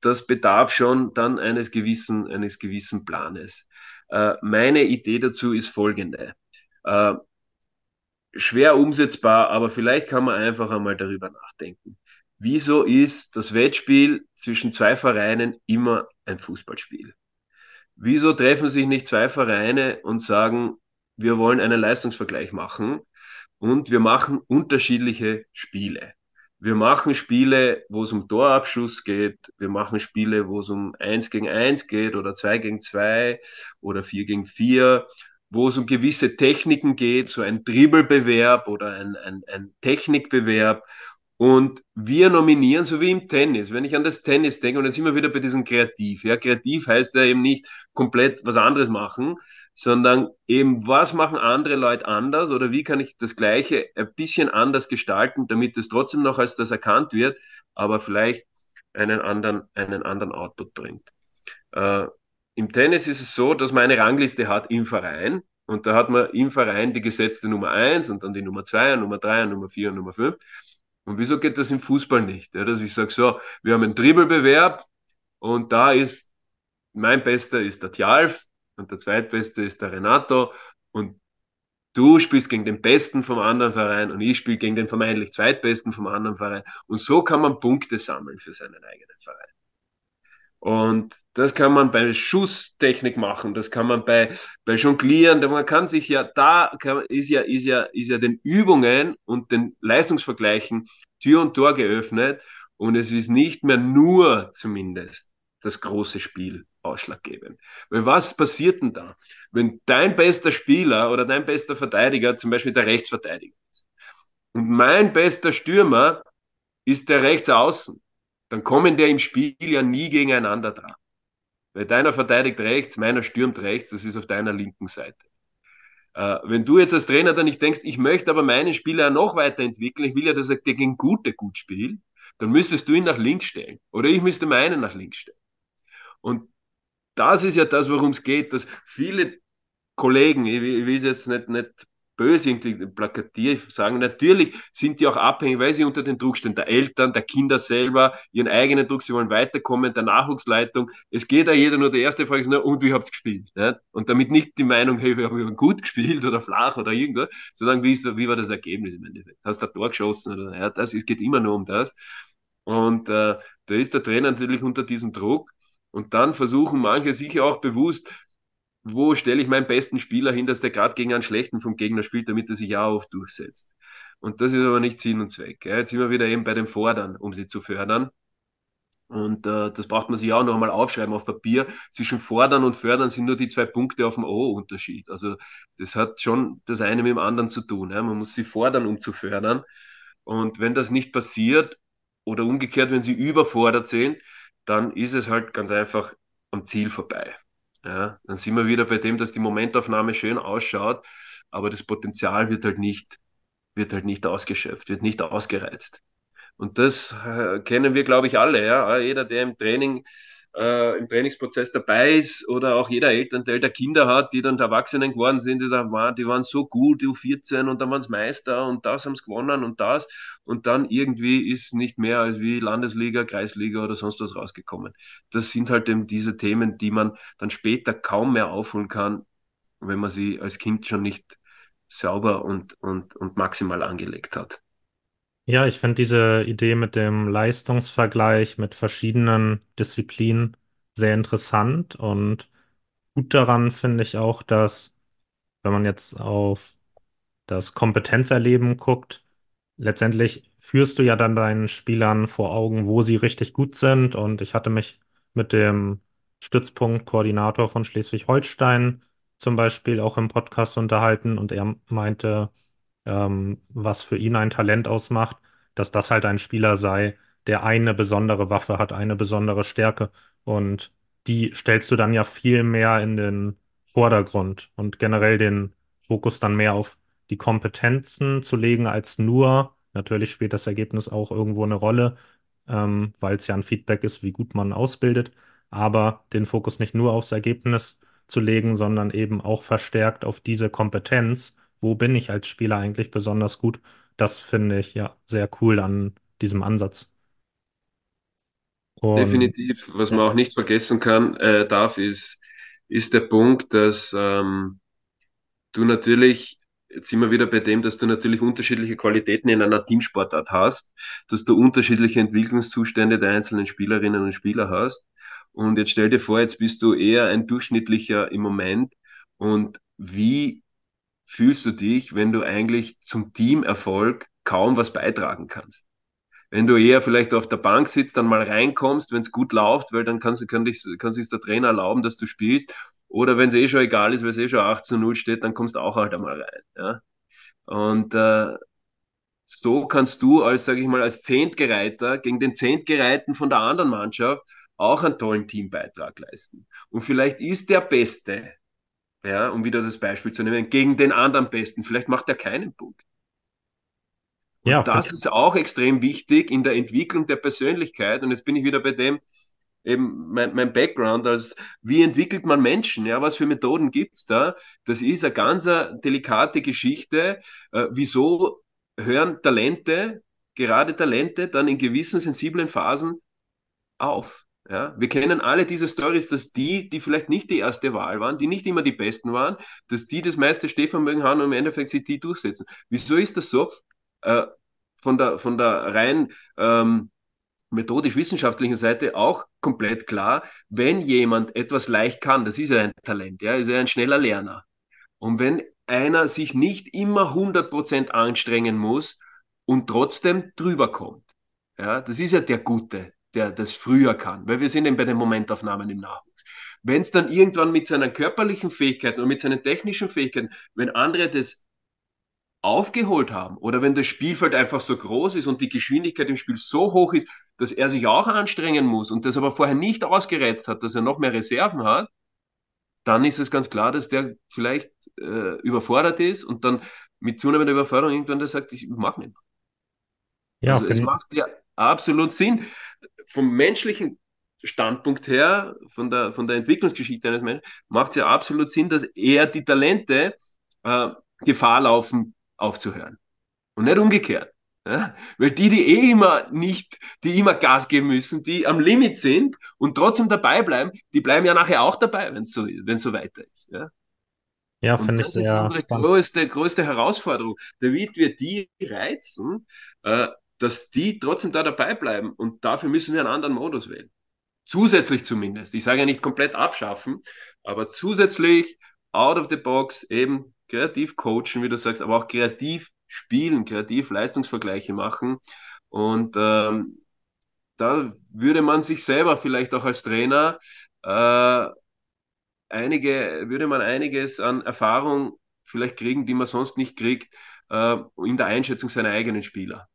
C: das bedarf schon dann eines gewissen, eines gewissen Planes. Äh, meine Idee dazu ist folgende. Äh, schwer umsetzbar, aber vielleicht kann man einfach einmal darüber nachdenken. Wieso ist das Wettspiel zwischen zwei Vereinen immer ein Fußballspiel? Wieso treffen sich nicht zwei Vereine und sagen, wir wollen einen Leistungsvergleich machen und wir machen unterschiedliche Spiele? Wir machen Spiele, wo es um Torabschuss geht. Wir machen Spiele, wo es um eins gegen eins geht oder zwei gegen zwei oder vier gegen vier wo es um gewisse Techniken geht, so ein Dribbelbewerb oder ein, ein, ein Technikbewerb. Und wir nominieren, so wie im Tennis. Wenn ich an das Tennis denke, und dann sind wir wieder bei diesem Kreativ. Ja, kreativ heißt ja eben nicht komplett was anderes machen, sondern eben, was machen andere Leute anders oder wie kann ich das Gleiche ein bisschen anders gestalten, damit es trotzdem noch als das erkannt wird, aber vielleicht einen anderen, einen anderen Output bringt. Äh, im Tennis ist es so, dass man eine Rangliste hat im Verein. Und da hat man im Verein die gesetzte Nummer 1 und dann die Nummer 2, Nummer 3, Nummer 4 und Nummer 5. Und wieso geht das im Fußball nicht? Ja, dass ich sage, so, wir haben einen Dribbelbewerb und da ist mein Bester ist der Tjalf und der Zweitbeste ist der Renato. Und du spielst gegen den Besten vom anderen Verein und ich spiele gegen den vermeintlich Zweitbesten vom anderen Verein. Und so kann man Punkte sammeln für seinen eigenen Verein. Und das kann man bei Schusstechnik machen, das kann man bei, bei Jonglieren, man kann sich ja, da kann, ist, ja, ist, ja, ist ja den Übungen und den Leistungsvergleichen Tür und Tor geöffnet. Und es ist nicht mehr nur zumindest das große Spiel ausschlaggebend. Weil was passiert denn da? Wenn dein bester Spieler oder dein bester Verteidiger zum Beispiel der Rechtsverteidiger ist und mein bester Stürmer ist der Rechtsaußen, dann kommen der im Spiel ja nie gegeneinander dran. Weil deiner verteidigt rechts, meiner stürmt rechts, das ist auf deiner linken Seite. Äh, wenn du jetzt als Trainer dann nicht denkst, ich möchte aber meinen Spieler noch weiterentwickeln, ich will ja, dass er gegen Gute gut spielt, dann müsstest du ihn nach links stellen. Oder ich müsste meinen nach links stellen. Und das ist ja das, worum es geht, dass viele Kollegen, ich will es jetzt nicht, nicht böse irgendwie plakativ sagen. Natürlich sind die auch abhängig, weil sie unter den Druck stehen, der Eltern, der Kinder selber, ihren eigenen Druck, sie wollen weiterkommen, der Nachwuchsleitung. Es geht ja jeder nur, die erste Frage ist nur, und wie habt ihr gespielt? Nicht? Und damit nicht die Meinung, hey, wir haben gut gespielt oder flach oder irgendwas, sondern wie, ist, wie war das Ergebnis im Endeffekt? Hast du ein Tor geschossen oder, ja, das, es geht immer nur um das. Und äh, da ist der Trainer natürlich unter diesem Druck. Und dann versuchen manche sicher auch bewusst, wo stelle ich meinen besten Spieler hin, dass der gerade gegen einen schlechten vom Gegner spielt, damit er sich auch oft durchsetzt. Und das ist aber nicht Sinn und Zweck. Ja. Jetzt sind wir wieder eben bei dem Fordern, um sie zu fördern. Und äh, das braucht man sich auch noch einmal aufschreiben auf Papier. Zwischen Fordern und Fördern sind nur die zwei Punkte auf dem O-Unterschied. Also das hat schon das eine mit dem anderen zu tun. Ja. Man muss sie fordern, um zu fördern. Und wenn das nicht passiert oder umgekehrt, wenn sie überfordert sind, dann ist es halt ganz einfach am Ziel vorbei. Ja, dann sind wir wieder bei dem, dass die Momentaufnahme schön ausschaut, aber das Potenzial wird halt nicht, wird halt nicht ausgeschöpft, wird nicht ausgereizt. Und das äh, kennen wir, glaube ich, alle. Ja? Jeder, der im Training äh, im Trainingsprozess dabei ist oder auch jeder Elternteil, der Kinder hat, die dann Erwachsenen geworden sind, die sagen, die waren so gut, die U14 und dann waren es Meister und das haben sie gewonnen und das und dann irgendwie ist nicht mehr als wie Landesliga, Kreisliga oder sonst was rausgekommen. Das sind halt eben diese Themen, die man dann später kaum mehr aufholen kann, wenn man sie als Kind schon nicht sauber und, und, und maximal angelegt hat.
B: Ja, ich finde diese Idee mit dem Leistungsvergleich mit verschiedenen Disziplinen sehr interessant und gut daran finde ich auch, dass, wenn man jetzt auf das Kompetenzerleben guckt, letztendlich führst du ja dann deinen Spielern vor Augen, wo sie richtig gut sind. Und ich hatte mich mit dem Stützpunktkoordinator von Schleswig-Holstein zum Beispiel auch im Podcast unterhalten und er meinte, ähm, was für ihn ein Talent ausmacht, dass das halt ein Spieler sei, der eine besondere Waffe hat, eine besondere Stärke. Und die stellst du dann ja viel mehr in den Vordergrund und generell den Fokus dann mehr auf die Kompetenzen zu legen, als nur, natürlich spielt das Ergebnis auch irgendwo eine Rolle, ähm, weil es ja ein Feedback ist, wie gut man ausbildet, aber den Fokus nicht nur aufs Ergebnis zu legen, sondern eben auch verstärkt auf diese Kompetenz wo bin ich als Spieler eigentlich besonders gut? Das finde ich ja sehr cool an diesem Ansatz.
C: Und, Definitiv, was man auch nicht vergessen kann, äh, darf, ist, ist der Punkt, dass ähm, du natürlich jetzt sind wir wieder bei dem, dass du natürlich unterschiedliche Qualitäten in einer Teamsportart hast, dass du unterschiedliche Entwicklungszustände der einzelnen Spielerinnen und Spieler hast. Und jetzt stell dir vor, jetzt bist du eher ein durchschnittlicher im Moment. Und wie fühlst du dich, wenn du eigentlich zum Teamerfolg kaum was beitragen kannst? Wenn du eher vielleicht auf der Bank sitzt, dann mal reinkommst, wenn es gut läuft, weil dann kann, kann, dich, kann sich der Trainer erlauben, dass du spielst. Oder wenn es eh schon egal ist, weil es eh schon 8 zu 0 steht, dann kommst du auch halt einmal rein. Ja? Und äh, so kannst du als, sage ich mal, als Zehntgereiter gegen den Zehntgereihten von der anderen Mannschaft auch einen tollen Teambeitrag leisten. Und vielleicht ist der Beste, ja, um wieder das Beispiel zu nehmen, gegen den anderen Besten. Vielleicht macht er keinen Punkt. Und ja, das ist auch extrem wichtig in der Entwicklung der Persönlichkeit. Und jetzt bin ich wieder bei dem, eben mein, mein Background als wie entwickelt man Menschen, ja, was für Methoden gibt's da? Das ist eine ganz delikate Geschichte. Äh, wieso hören Talente, gerade Talente, dann in gewissen sensiblen Phasen auf? Ja, wir kennen alle diese Stories, dass die, die vielleicht nicht die erste Wahl waren, die nicht immer die besten waren, dass die das meiste Stehvermögen haben und im Endeffekt sich die durchsetzen. Wieso ist das so? Äh, von der, von der rein ähm, methodisch-wissenschaftlichen Seite auch komplett klar, wenn jemand etwas leicht kann, das ist ja ein Talent, ja, ist ja ein schneller Lerner. Und wenn einer sich nicht immer 100% anstrengen muss und trotzdem drüber kommt, ja, das ist ja der Gute, der das früher kann, weil wir sind eben bei den Momentaufnahmen im Nachwuchs. Wenn es dann irgendwann mit seinen körperlichen Fähigkeiten und mit seinen technischen Fähigkeiten, wenn andere das aufgeholt haben oder wenn das Spielfeld einfach so groß ist und die Geschwindigkeit im Spiel so hoch ist, dass er sich auch anstrengen muss und das aber vorher nicht ausgereizt hat, dass er noch mehr Reserven hat, dann ist es ganz klar, dass der vielleicht äh, überfordert ist und dann mit zunehmender Überforderung irgendwann der sagt, ich mach nicht mehr. Ja, also es macht ja absolut Sinn. Vom menschlichen Standpunkt her, von der, von der Entwicklungsgeschichte eines Menschen, macht es ja absolut Sinn, dass er die Talente äh, Gefahr laufen, aufzuhören. Und nicht umgekehrt. Ja? Weil die, die eh immer nicht, die immer Gas geben müssen, die am Limit sind und trotzdem dabei bleiben, die bleiben ja nachher auch dabei, wenn es so, wenn's so weiter ist. Ja, ja finde ich. Das ist unsere größte, größte Herausforderung. David wird die reizen, äh, dass die trotzdem da dabei bleiben. Und dafür müssen wir einen anderen Modus wählen. Zusätzlich zumindest. Ich sage ja nicht komplett abschaffen, aber zusätzlich out of the box eben kreativ coachen, wie du sagst, aber auch kreativ spielen, kreativ Leistungsvergleiche machen. Und ähm, da würde man sich selber vielleicht auch als Trainer äh, einige, würde man einiges an Erfahrung vielleicht kriegen, die man sonst nicht kriegt, äh, in der Einschätzung seiner eigenen Spieler.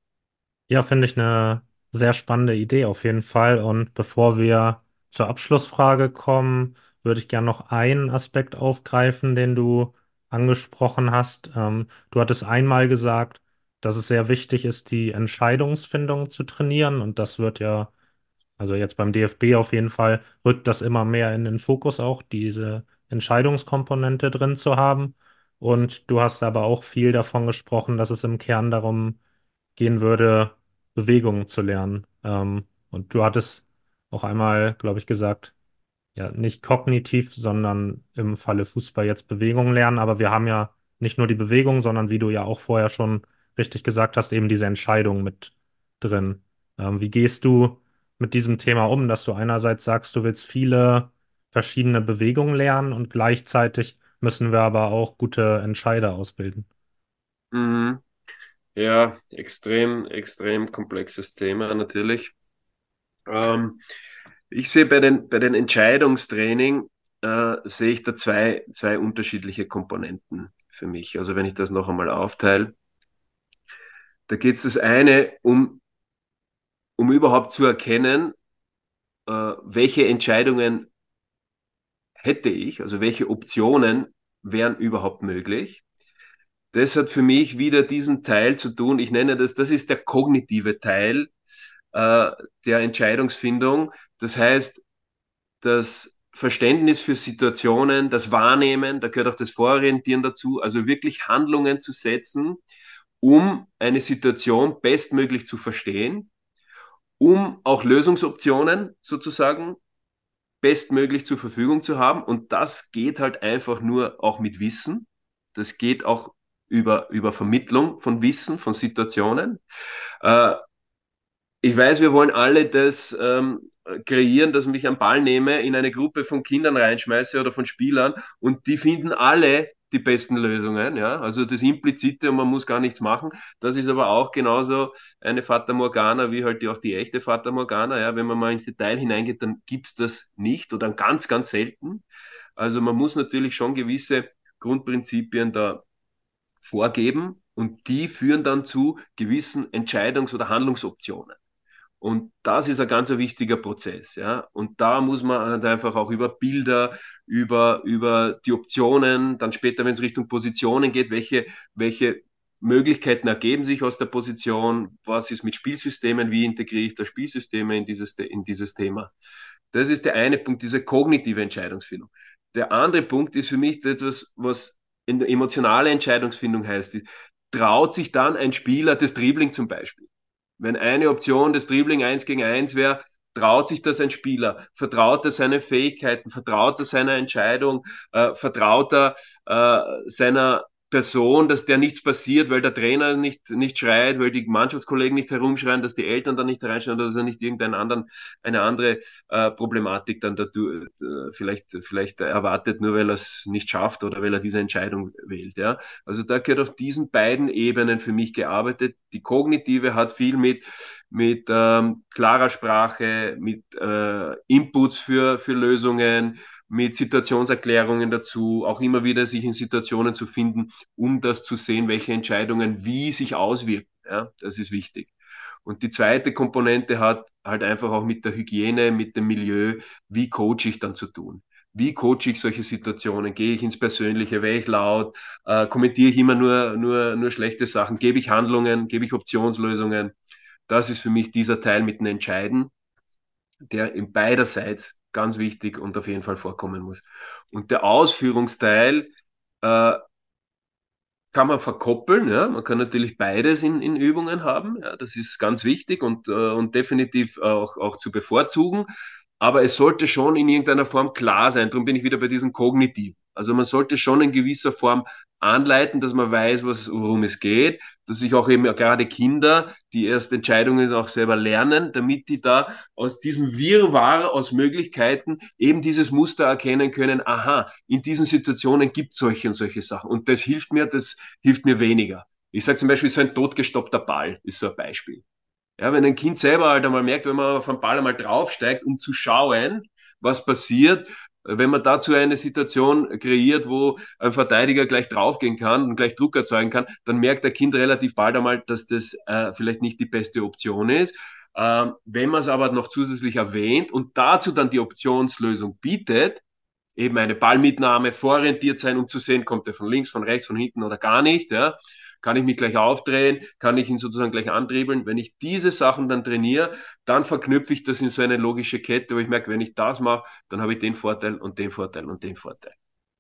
B: Ja, finde ich eine sehr spannende Idee auf jeden Fall. Und bevor wir zur Abschlussfrage kommen, würde ich gerne noch einen Aspekt aufgreifen, den du angesprochen hast. Ähm, du hattest einmal gesagt, dass es sehr wichtig ist, die Entscheidungsfindung zu trainieren. Und das wird ja, also jetzt beim DFB auf jeden Fall, rückt das immer mehr in den Fokus auch, diese Entscheidungskomponente drin zu haben. Und du hast aber auch viel davon gesprochen, dass es im Kern darum gehen würde, Bewegungen zu lernen. Ähm, und du hattest auch einmal, glaube ich, gesagt, ja, nicht kognitiv, sondern im Falle Fußball jetzt Bewegung lernen. Aber wir haben ja nicht nur die Bewegung, sondern wie du ja auch vorher schon richtig gesagt hast, eben diese Entscheidung mit drin. Ähm, wie gehst du mit diesem Thema um, dass du einerseits sagst, du willst viele verschiedene Bewegungen lernen und gleichzeitig müssen wir aber auch gute Entscheider ausbilden?
C: Mhm. Ja, extrem, extrem komplexes Thema natürlich. Ähm, ich sehe bei den, bei den Entscheidungstraining, äh, sehe ich da zwei, zwei unterschiedliche Komponenten für mich. Also wenn ich das noch einmal aufteile, da geht es das eine um, um überhaupt zu erkennen, äh, welche Entscheidungen hätte ich, also welche Optionen wären überhaupt möglich. Das hat für mich wieder diesen Teil zu tun, ich nenne das, das ist der kognitive Teil äh, der Entscheidungsfindung. Das heißt, das Verständnis für Situationen, das Wahrnehmen, da gehört auch das Vororientieren dazu, also wirklich Handlungen zu setzen, um eine Situation bestmöglich zu verstehen, um auch Lösungsoptionen sozusagen bestmöglich zur Verfügung zu haben. Und das geht halt einfach nur auch mit Wissen. Das geht auch über, über Vermittlung von Wissen, von Situationen. Äh, ich weiß, wir wollen alle das ähm, kreieren, dass ich mich am Ball nehme, in eine Gruppe von Kindern reinschmeiße oder von Spielern und die finden alle die besten Lösungen, ja, also das Implizite und man muss gar nichts machen. Das ist aber auch genauso eine Fata Morgana wie halt die, auch die echte Fata Morgana, ja, wenn man mal ins Detail hineingeht, dann gibt's das nicht oder ganz, ganz selten. Also man muss natürlich schon gewisse Grundprinzipien da vorgeben und die führen dann zu gewissen Entscheidungs- oder Handlungsoptionen. Und das ist ein ganz wichtiger Prozess, ja. Und da muss man halt einfach auch über Bilder, über, über die Optionen, dann später, wenn es Richtung Positionen geht, welche, welche Möglichkeiten ergeben sich aus der Position, was ist mit Spielsystemen, wie integriere ich da Spielsysteme in dieses, in dieses Thema. Das ist der eine Punkt, diese kognitive Entscheidungsfindung. Der andere Punkt ist für mich etwas, was emotionale Entscheidungsfindung heißt, traut sich dann ein Spieler das Dribbling zum Beispiel. Wenn eine Option das Dribbling eins gegen eins wäre, traut sich das ein Spieler, vertraut er seine Fähigkeiten, vertraut er seiner Entscheidung, äh, vertraut er äh, seiner Person, dass der nichts passiert, weil der Trainer nicht, nicht schreit, weil die Mannschaftskollegen nicht herumschreien, dass die Eltern dann nicht reinschreien oder dass er nicht irgendeinen anderen, eine andere äh, Problematik dann dadurch, äh, vielleicht, vielleicht erwartet, nur weil er es nicht schafft oder weil er diese Entscheidung wählt. Ja? Also da gehört auf diesen beiden Ebenen für mich gearbeitet. Die kognitive hat viel mit, mit ähm, klarer Sprache, mit äh, Inputs für, für Lösungen, mit Situationserklärungen dazu, auch immer wieder sich in Situationen zu finden, um das zu sehen, welche Entscheidungen wie sich auswirken. Ja, das ist wichtig. Und die zweite Komponente hat halt einfach auch mit der Hygiene, mit dem Milieu, wie coach ich dann zu tun. Wie coache ich solche Situationen? Gehe ich ins Persönliche? Wäre ich laut? Äh, kommentiere ich immer nur, nur, nur schlechte Sachen? Gebe ich Handlungen? Gebe ich Optionslösungen? Das ist für mich dieser Teil mit dem Entscheiden, der in beiderseits ganz wichtig und auf jeden Fall vorkommen muss. Und der Ausführungsteil äh, kann man verkoppeln. Ja? Man kann natürlich beides in, in Übungen haben. Ja? Das ist ganz wichtig und, äh, und definitiv auch, auch zu bevorzugen. Aber es sollte schon in irgendeiner Form klar sein. Darum bin ich wieder bei diesem Kognitiv. Also man sollte schon in gewisser Form anleiten, dass man weiß, was, worum es geht, dass sich auch eben gerade Kinder, die erst Entscheidungen auch selber lernen, damit die da aus diesem Wirrwarr aus Möglichkeiten eben dieses Muster erkennen können, aha, in diesen Situationen gibt es solche und solche Sachen. Und das hilft mir, das hilft mir weniger. Ich sage zum Beispiel, so ein totgestoppter Ball ist so ein Beispiel. Ja, wenn ein Kind selber halt einmal merkt, wenn man auf einen Ball einmal draufsteigt, um zu schauen, was passiert, wenn man dazu eine Situation kreiert, wo ein Verteidiger gleich draufgehen kann und gleich Druck erzeugen kann, dann merkt der Kind relativ bald einmal, dass das äh, vielleicht nicht die beste Option ist. Ähm, wenn man es aber noch zusätzlich erwähnt und dazu dann die Optionslösung bietet, eben eine Ballmitnahme, vororientiert sein, um zu sehen, kommt er von links, von rechts, von hinten oder gar nicht, ja, kann ich mich gleich aufdrehen? Kann ich ihn sozusagen gleich andribbeln? Wenn ich diese Sachen dann trainiere, dann verknüpfe ich das in so eine logische Kette, wo ich merke, wenn ich das mache, dann habe ich den Vorteil und den Vorteil und den Vorteil.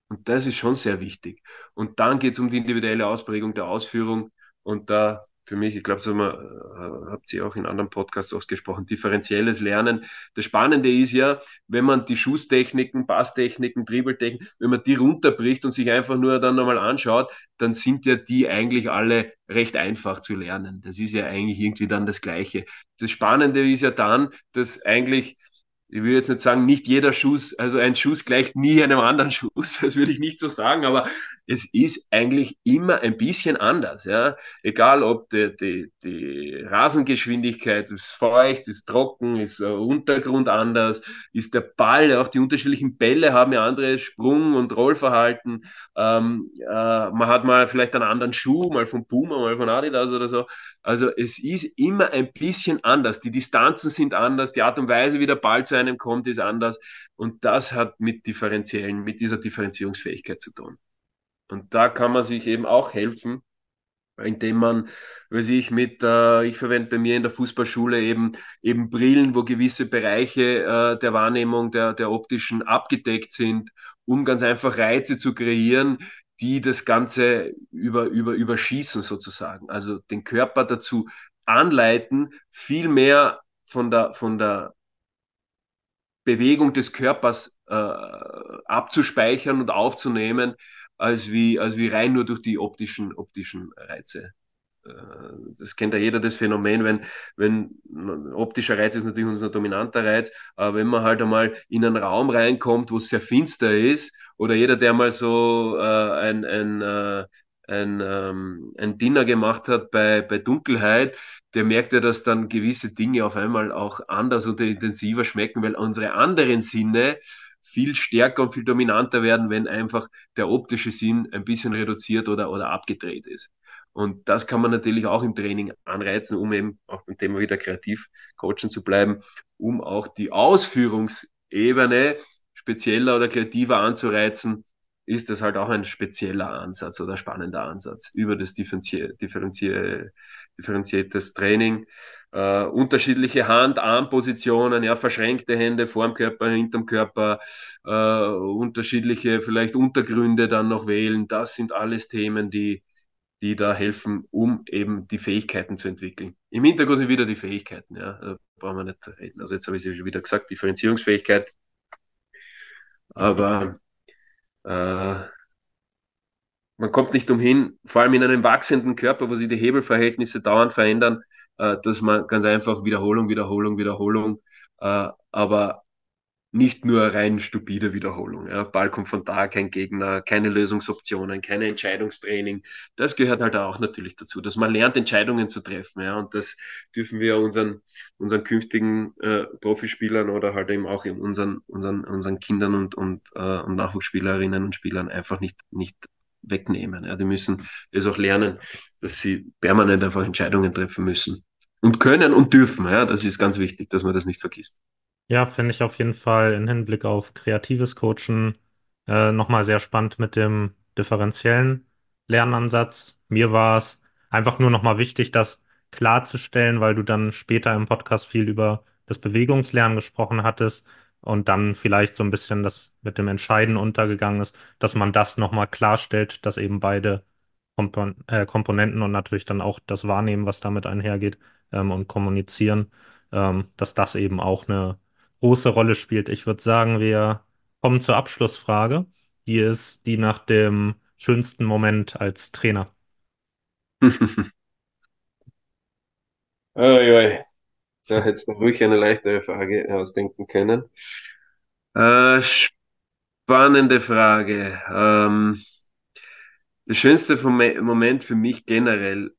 C: Und das ist schon sehr wichtig. Und dann geht es um die individuelle Ausprägung der Ausführung. Und da für mich, ich glaube, so äh, habt ihr auch in anderen Podcasts ausgesprochen, differenzielles Lernen. Das Spannende ist ja, wenn man die Schusstechniken, Passtechniken, Dribbeltechniken, wenn man die runterbricht und sich einfach nur dann nochmal anschaut, dann sind ja die eigentlich alle recht einfach zu lernen. Das ist ja eigentlich irgendwie dann das Gleiche. Das Spannende ist ja dann, dass eigentlich ich will jetzt nicht sagen, nicht jeder Schuss, also ein Schuss gleicht nie einem anderen Schuss, das würde ich nicht so sagen, aber es ist eigentlich immer ein bisschen anders, ja. Egal ob die, die, die Rasengeschwindigkeit ist feucht, ist trocken, ist der Untergrund anders, ist der Ball, auch die unterschiedlichen Bälle haben ja andere Sprung- und Rollverhalten. Ähm, äh, man hat mal vielleicht einen anderen Schuh, mal von Puma, mal von Adidas oder so. Also es ist immer ein bisschen anders. Die Distanzen sind anders, die Art und Weise, wie der Ball zu einem kommt, ist anders. Und das hat mit differenziellen, mit dieser Differenzierungsfähigkeit zu tun. Und da kann man sich eben auch helfen, indem man, weiß ich, mit, äh, ich verwende bei mir in der Fußballschule eben, eben Brillen, wo gewisse Bereiche äh, der Wahrnehmung der, der optischen abgedeckt sind, um ganz einfach Reize zu kreieren, die das Ganze über, über, überschießen sozusagen. Also den Körper dazu anleiten, viel mehr von der, von der Bewegung des Körpers äh, abzuspeichern und aufzunehmen, als wie, als wie rein nur durch die optischen, optischen Reize. Äh, das kennt ja jeder das Phänomen, wenn, wenn optischer Reiz ist natürlich unser dominanter Reiz, aber wenn man halt einmal in einen Raum reinkommt, wo es sehr finster ist, oder jeder, der mal so äh, ein, ein, äh, ein, ähm, ein Dinner gemacht hat bei, bei Dunkelheit, der merkt ja, dass dann gewisse Dinge auf einmal auch anders oder intensiver schmecken, weil unsere anderen Sinne viel stärker und viel dominanter werden, wenn einfach der optische Sinn ein bisschen reduziert oder, oder abgedreht ist. Und das kann man natürlich auch im Training anreizen, um eben auch beim Thema wieder kreativ coachen zu bleiben, um auch die Ausführungsebene spezieller oder kreativer anzureizen, ist das halt auch ein spezieller Ansatz oder spannender Ansatz über das differenzier differenzier differenziertes Training. Äh, unterschiedliche Hand-Arm-Positionen, ja, verschränkte Hände vorm Körper, hinterm Körper, äh, unterschiedliche vielleicht Untergründe dann noch wählen. Das sind alles Themen, die, die da helfen, um eben die Fähigkeiten zu entwickeln. Im Hintergrund sind wieder die Fähigkeiten, ja, da brauchen wir nicht reden. Also jetzt habe ich es schon wieder gesagt, Differenzierungsfähigkeit. Aber äh, man kommt nicht umhin, vor allem in einem wachsenden Körper, wo sich die Hebelverhältnisse dauernd verändern, äh, dass man ganz einfach Wiederholung, Wiederholung, Wiederholung, äh, aber nicht nur rein stupide Wiederholung. Ja. Ball kommt von da, kein Gegner, keine Lösungsoptionen, keine Entscheidungstraining. Das gehört halt auch natürlich dazu, dass man lernt, Entscheidungen zu treffen. Ja. Und das dürfen wir unseren, unseren künftigen äh, Profispielern oder halt eben auch unseren, unseren, unseren Kindern und, und, äh, und Nachwuchsspielerinnen und Spielern einfach nicht, nicht wegnehmen. Ja. Die müssen es auch lernen, dass sie permanent einfach Entscheidungen treffen müssen. Und können und dürfen. Ja. Das ist ganz wichtig, dass man das nicht vergisst.
B: Ja, finde ich auf jeden Fall im Hinblick auf kreatives Coachen äh, nochmal sehr spannend mit dem differenziellen Lernansatz. Mir war es einfach nur nochmal wichtig, das klarzustellen, weil du dann später im Podcast viel über das Bewegungslernen gesprochen hattest und dann vielleicht so ein bisschen das mit dem Entscheiden untergegangen ist, dass man das nochmal klarstellt, dass eben beide Kompon äh, Komponenten und natürlich dann auch das Wahrnehmen, was damit einhergeht, ähm, und kommunizieren, ähm, dass das eben auch eine große Rolle spielt. Ich würde sagen, wir kommen zur Abschlussfrage. Die ist die nach dem schönsten Moment als Trainer.
C: Uiui. Da hättest du ruhig eine leichtere Frage ausdenken können. Äh, spannende Frage. Ähm, der schönste Moment für mich generell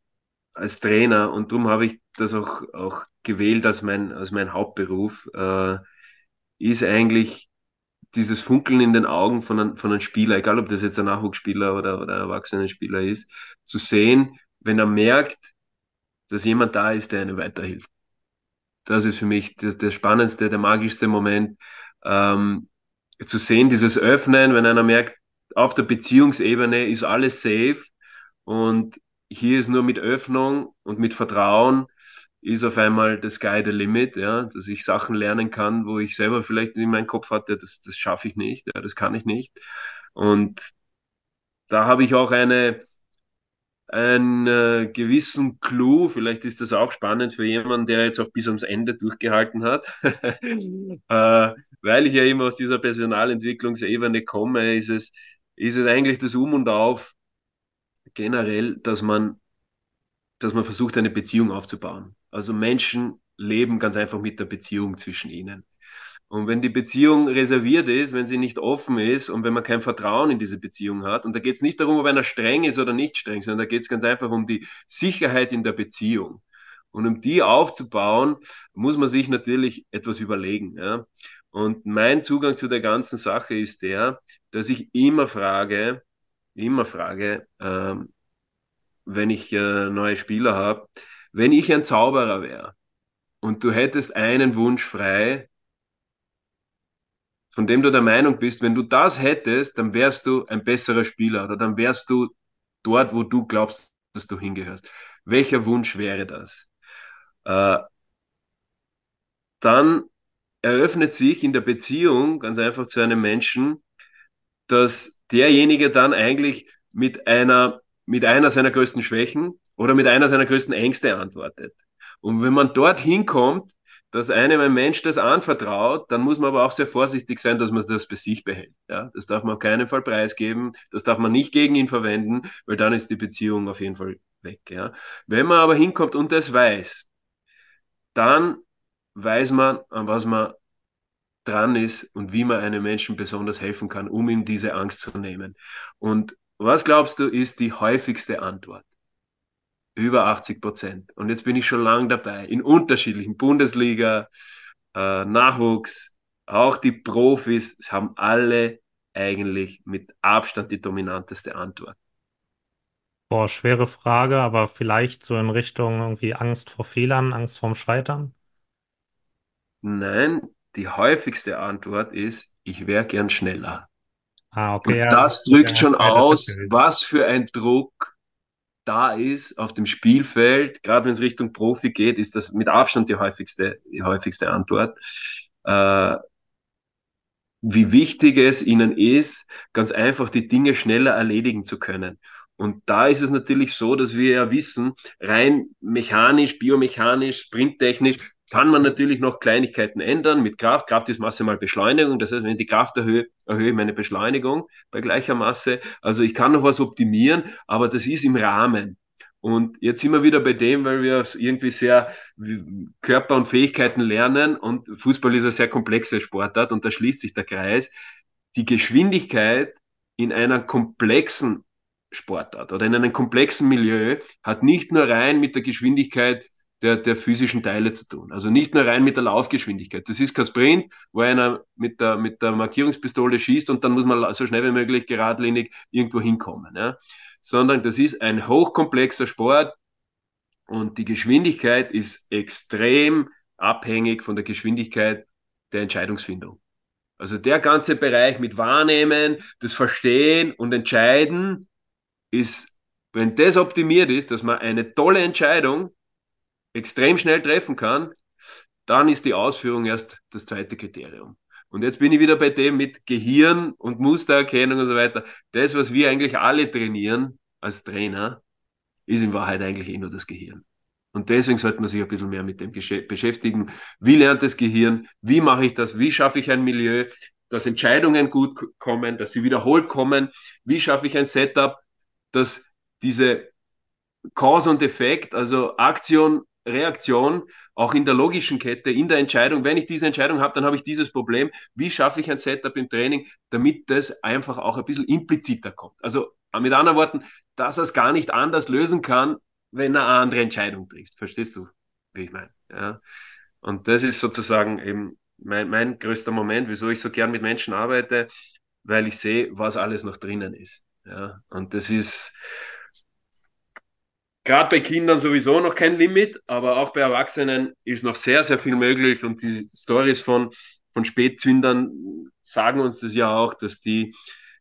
C: als Trainer, und darum habe ich das auch, auch gewählt als mein, als mein Hauptberuf, äh, ist eigentlich dieses Funkeln in den Augen von einem, von einem Spieler, egal ob das jetzt ein Nachwuchsspieler oder, oder ein Erwachsenenspieler ist, zu sehen, wenn er merkt, dass jemand da ist, der einem weiterhilft. Das ist für mich das, der spannendste, der magischste Moment, ähm, zu sehen, dieses Öffnen, wenn einer merkt, auf der Beziehungsebene ist alles safe und hier ist nur mit Öffnung und mit Vertrauen ist auf einmal the sky the limit, ja, dass ich Sachen lernen kann, wo ich selber vielleicht in meinem Kopf hatte, das, das schaffe ich nicht, ja, das kann ich nicht. Und da habe ich auch eine, einen äh, gewissen Clou, vielleicht ist das auch spannend für jemanden, der jetzt auch bis ans Ende durchgehalten hat, äh, weil ich ja immer aus dieser Personalentwicklungsebene komme, ist es, ist es eigentlich das Um und Auf generell, dass man, dass man versucht, eine Beziehung aufzubauen. Also Menschen leben ganz einfach mit der Beziehung zwischen ihnen. Und wenn die Beziehung reserviert ist, wenn sie nicht offen ist und wenn man kein Vertrauen in diese Beziehung hat, und da geht es nicht darum, ob einer streng ist oder nicht streng, sondern da geht es ganz einfach um die Sicherheit in der Beziehung. Und um die aufzubauen, muss man sich natürlich etwas überlegen. Ja? Und mein Zugang zu der ganzen Sache ist der, dass ich immer frage, immer frage, ähm, wenn ich äh, neue Spieler habe, wenn ich ein Zauberer wäre und du hättest einen Wunsch frei, von dem du der Meinung bist, wenn du das hättest, dann wärst du ein besserer Spieler oder dann wärst du dort, wo du glaubst, dass du hingehörst. Welcher Wunsch wäre das? Äh, dann eröffnet sich in der Beziehung ganz einfach zu einem Menschen, dass derjenige dann eigentlich mit einer, mit einer seiner größten Schwächen oder mit einer seiner größten Ängste antwortet. Und wenn man dorthin kommt, dass einem ein Mensch das anvertraut, dann muss man aber auch sehr vorsichtig sein, dass man das bei sich behält. Ja? Das darf man auf keinen Fall preisgeben, das darf man nicht gegen ihn verwenden, weil dann ist die Beziehung auf jeden Fall weg. Ja? Wenn man aber hinkommt und das weiß, dann weiß man, an was man dran ist und wie man einem Menschen besonders helfen kann, um ihm diese Angst zu nehmen. Und was glaubst du, ist die häufigste Antwort? Über 80 Prozent. Und jetzt bin ich schon lange dabei, in unterschiedlichen Bundesliga, äh, Nachwuchs, auch die Profis haben alle eigentlich mit Abstand die dominanteste Antwort.
B: Boah, schwere Frage, aber vielleicht so in Richtung irgendwie Angst vor Fehlern, Angst vorm Scheitern?
C: Nein, die häufigste Antwort ist, ich wäre gern schneller.
B: Ah, okay.
C: Und
B: ja,
C: das drückt
B: ja,
C: schon aus, was für ein Druck da ist auf dem Spielfeld. Gerade wenn es Richtung Profi geht, ist das mit Abstand die häufigste, die häufigste Antwort. Äh, wie wichtig es ihnen ist, ganz einfach die Dinge schneller erledigen zu können. Und da ist es natürlich so, dass wir ja wissen, rein mechanisch, biomechanisch, sprinttechnisch kann man natürlich noch Kleinigkeiten ändern mit Kraft. Kraft ist Masse mal Beschleunigung. Das heißt, wenn ich die Kraft erhöhe, erhöhe ich meine Beschleunigung bei gleicher Masse. Also ich kann noch was optimieren, aber das ist im Rahmen. Und jetzt sind wir wieder bei dem, weil wir irgendwie sehr Körper und Fähigkeiten lernen und Fußball ist eine sehr komplexe Sportart und da schließt sich der Kreis. Die Geschwindigkeit in einer komplexen Sportart oder in einem komplexen Milieu hat nicht nur rein mit der Geschwindigkeit der, der physischen Teile zu tun. Also nicht nur rein mit der Laufgeschwindigkeit. Das ist kein Sprint, wo einer mit der, mit der Markierungspistole schießt und dann muss man so schnell wie möglich geradlinig irgendwo hinkommen. Ja? Sondern das ist ein hochkomplexer Sport und die Geschwindigkeit ist extrem abhängig von der Geschwindigkeit der Entscheidungsfindung. Also der ganze Bereich mit Wahrnehmen, das Verstehen und Entscheiden ist, wenn das optimiert ist, dass man eine tolle Entscheidung extrem schnell treffen kann, dann ist die Ausführung erst das zweite Kriterium. Und jetzt bin ich wieder bei dem mit Gehirn und Mustererkennung und so weiter. Das, was wir eigentlich alle trainieren als Trainer, ist in Wahrheit eigentlich eh nur das Gehirn. Und deswegen sollte man sich ein bisschen mehr mit dem beschäftigen. Wie lernt das Gehirn? Wie mache ich das? Wie schaffe ich ein Milieu, dass Entscheidungen gut kommen, dass sie wiederholt kommen? Wie schaffe ich ein Setup, dass diese Cause und Effekt, also Aktion Reaktion, auch in der logischen Kette, in der Entscheidung. Wenn ich diese Entscheidung habe, dann habe ich dieses Problem. Wie schaffe ich ein Setup im Training, damit das einfach auch ein bisschen impliziter kommt? Also mit anderen Worten, dass er es gar nicht anders lösen kann, wenn er eine andere Entscheidung trifft. Verstehst du, wie ich meine? Ja. Und das ist sozusagen eben mein, mein größter Moment, wieso ich so gern mit Menschen arbeite, weil ich sehe, was alles noch drinnen ist. Ja. Und das ist, gerade bei Kindern sowieso noch kein Limit, aber auch bei Erwachsenen ist noch sehr, sehr viel möglich. Und die Stories von, von Spätzündern sagen uns das ja auch, dass die,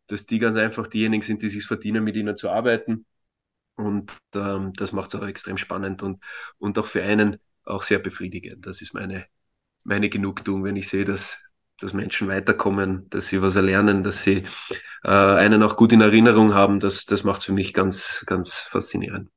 C: dass die ganz einfach diejenigen sind, die sich verdienen, mit ihnen zu arbeiten. Und ähm, das macht es auch extrem spannend und, und auch für einen auch sehr befriedigend. Das ist meine, meine Genugtuung, wenn ich sehe, dass, dass Menschen weiterkommen, dass sie was erlernen, dass sie äh, einen auch gut in Erinnerung haben. Das, das macht es für mich ganz, ganz faszinierend.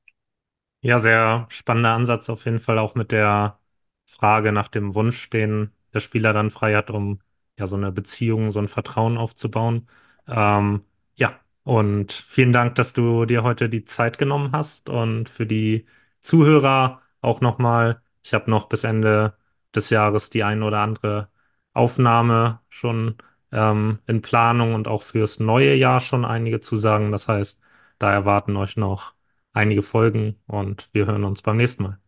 B: Ja, sehr spannender Ansatz auf jeden Fall auch mit der Frage nach dem Wunsch, den der Spieler dann frei hat, um ja so eine Beziehung, so ein Vertrauen aufzubauen. Ähm, ja, und vielen Dank, dass du dir heute die Zeit genommen hast und für die Zuhörer auch nochmal. Ich habe noch bis Ende des Jahres die ein oder andere Aufnahme schon ähm, in Planung und auch fürs neue Jahr schon einige Zusagen. Das heißt, da erwarten euch noch einige Folgen und wir hören uns beim nächsten Mal.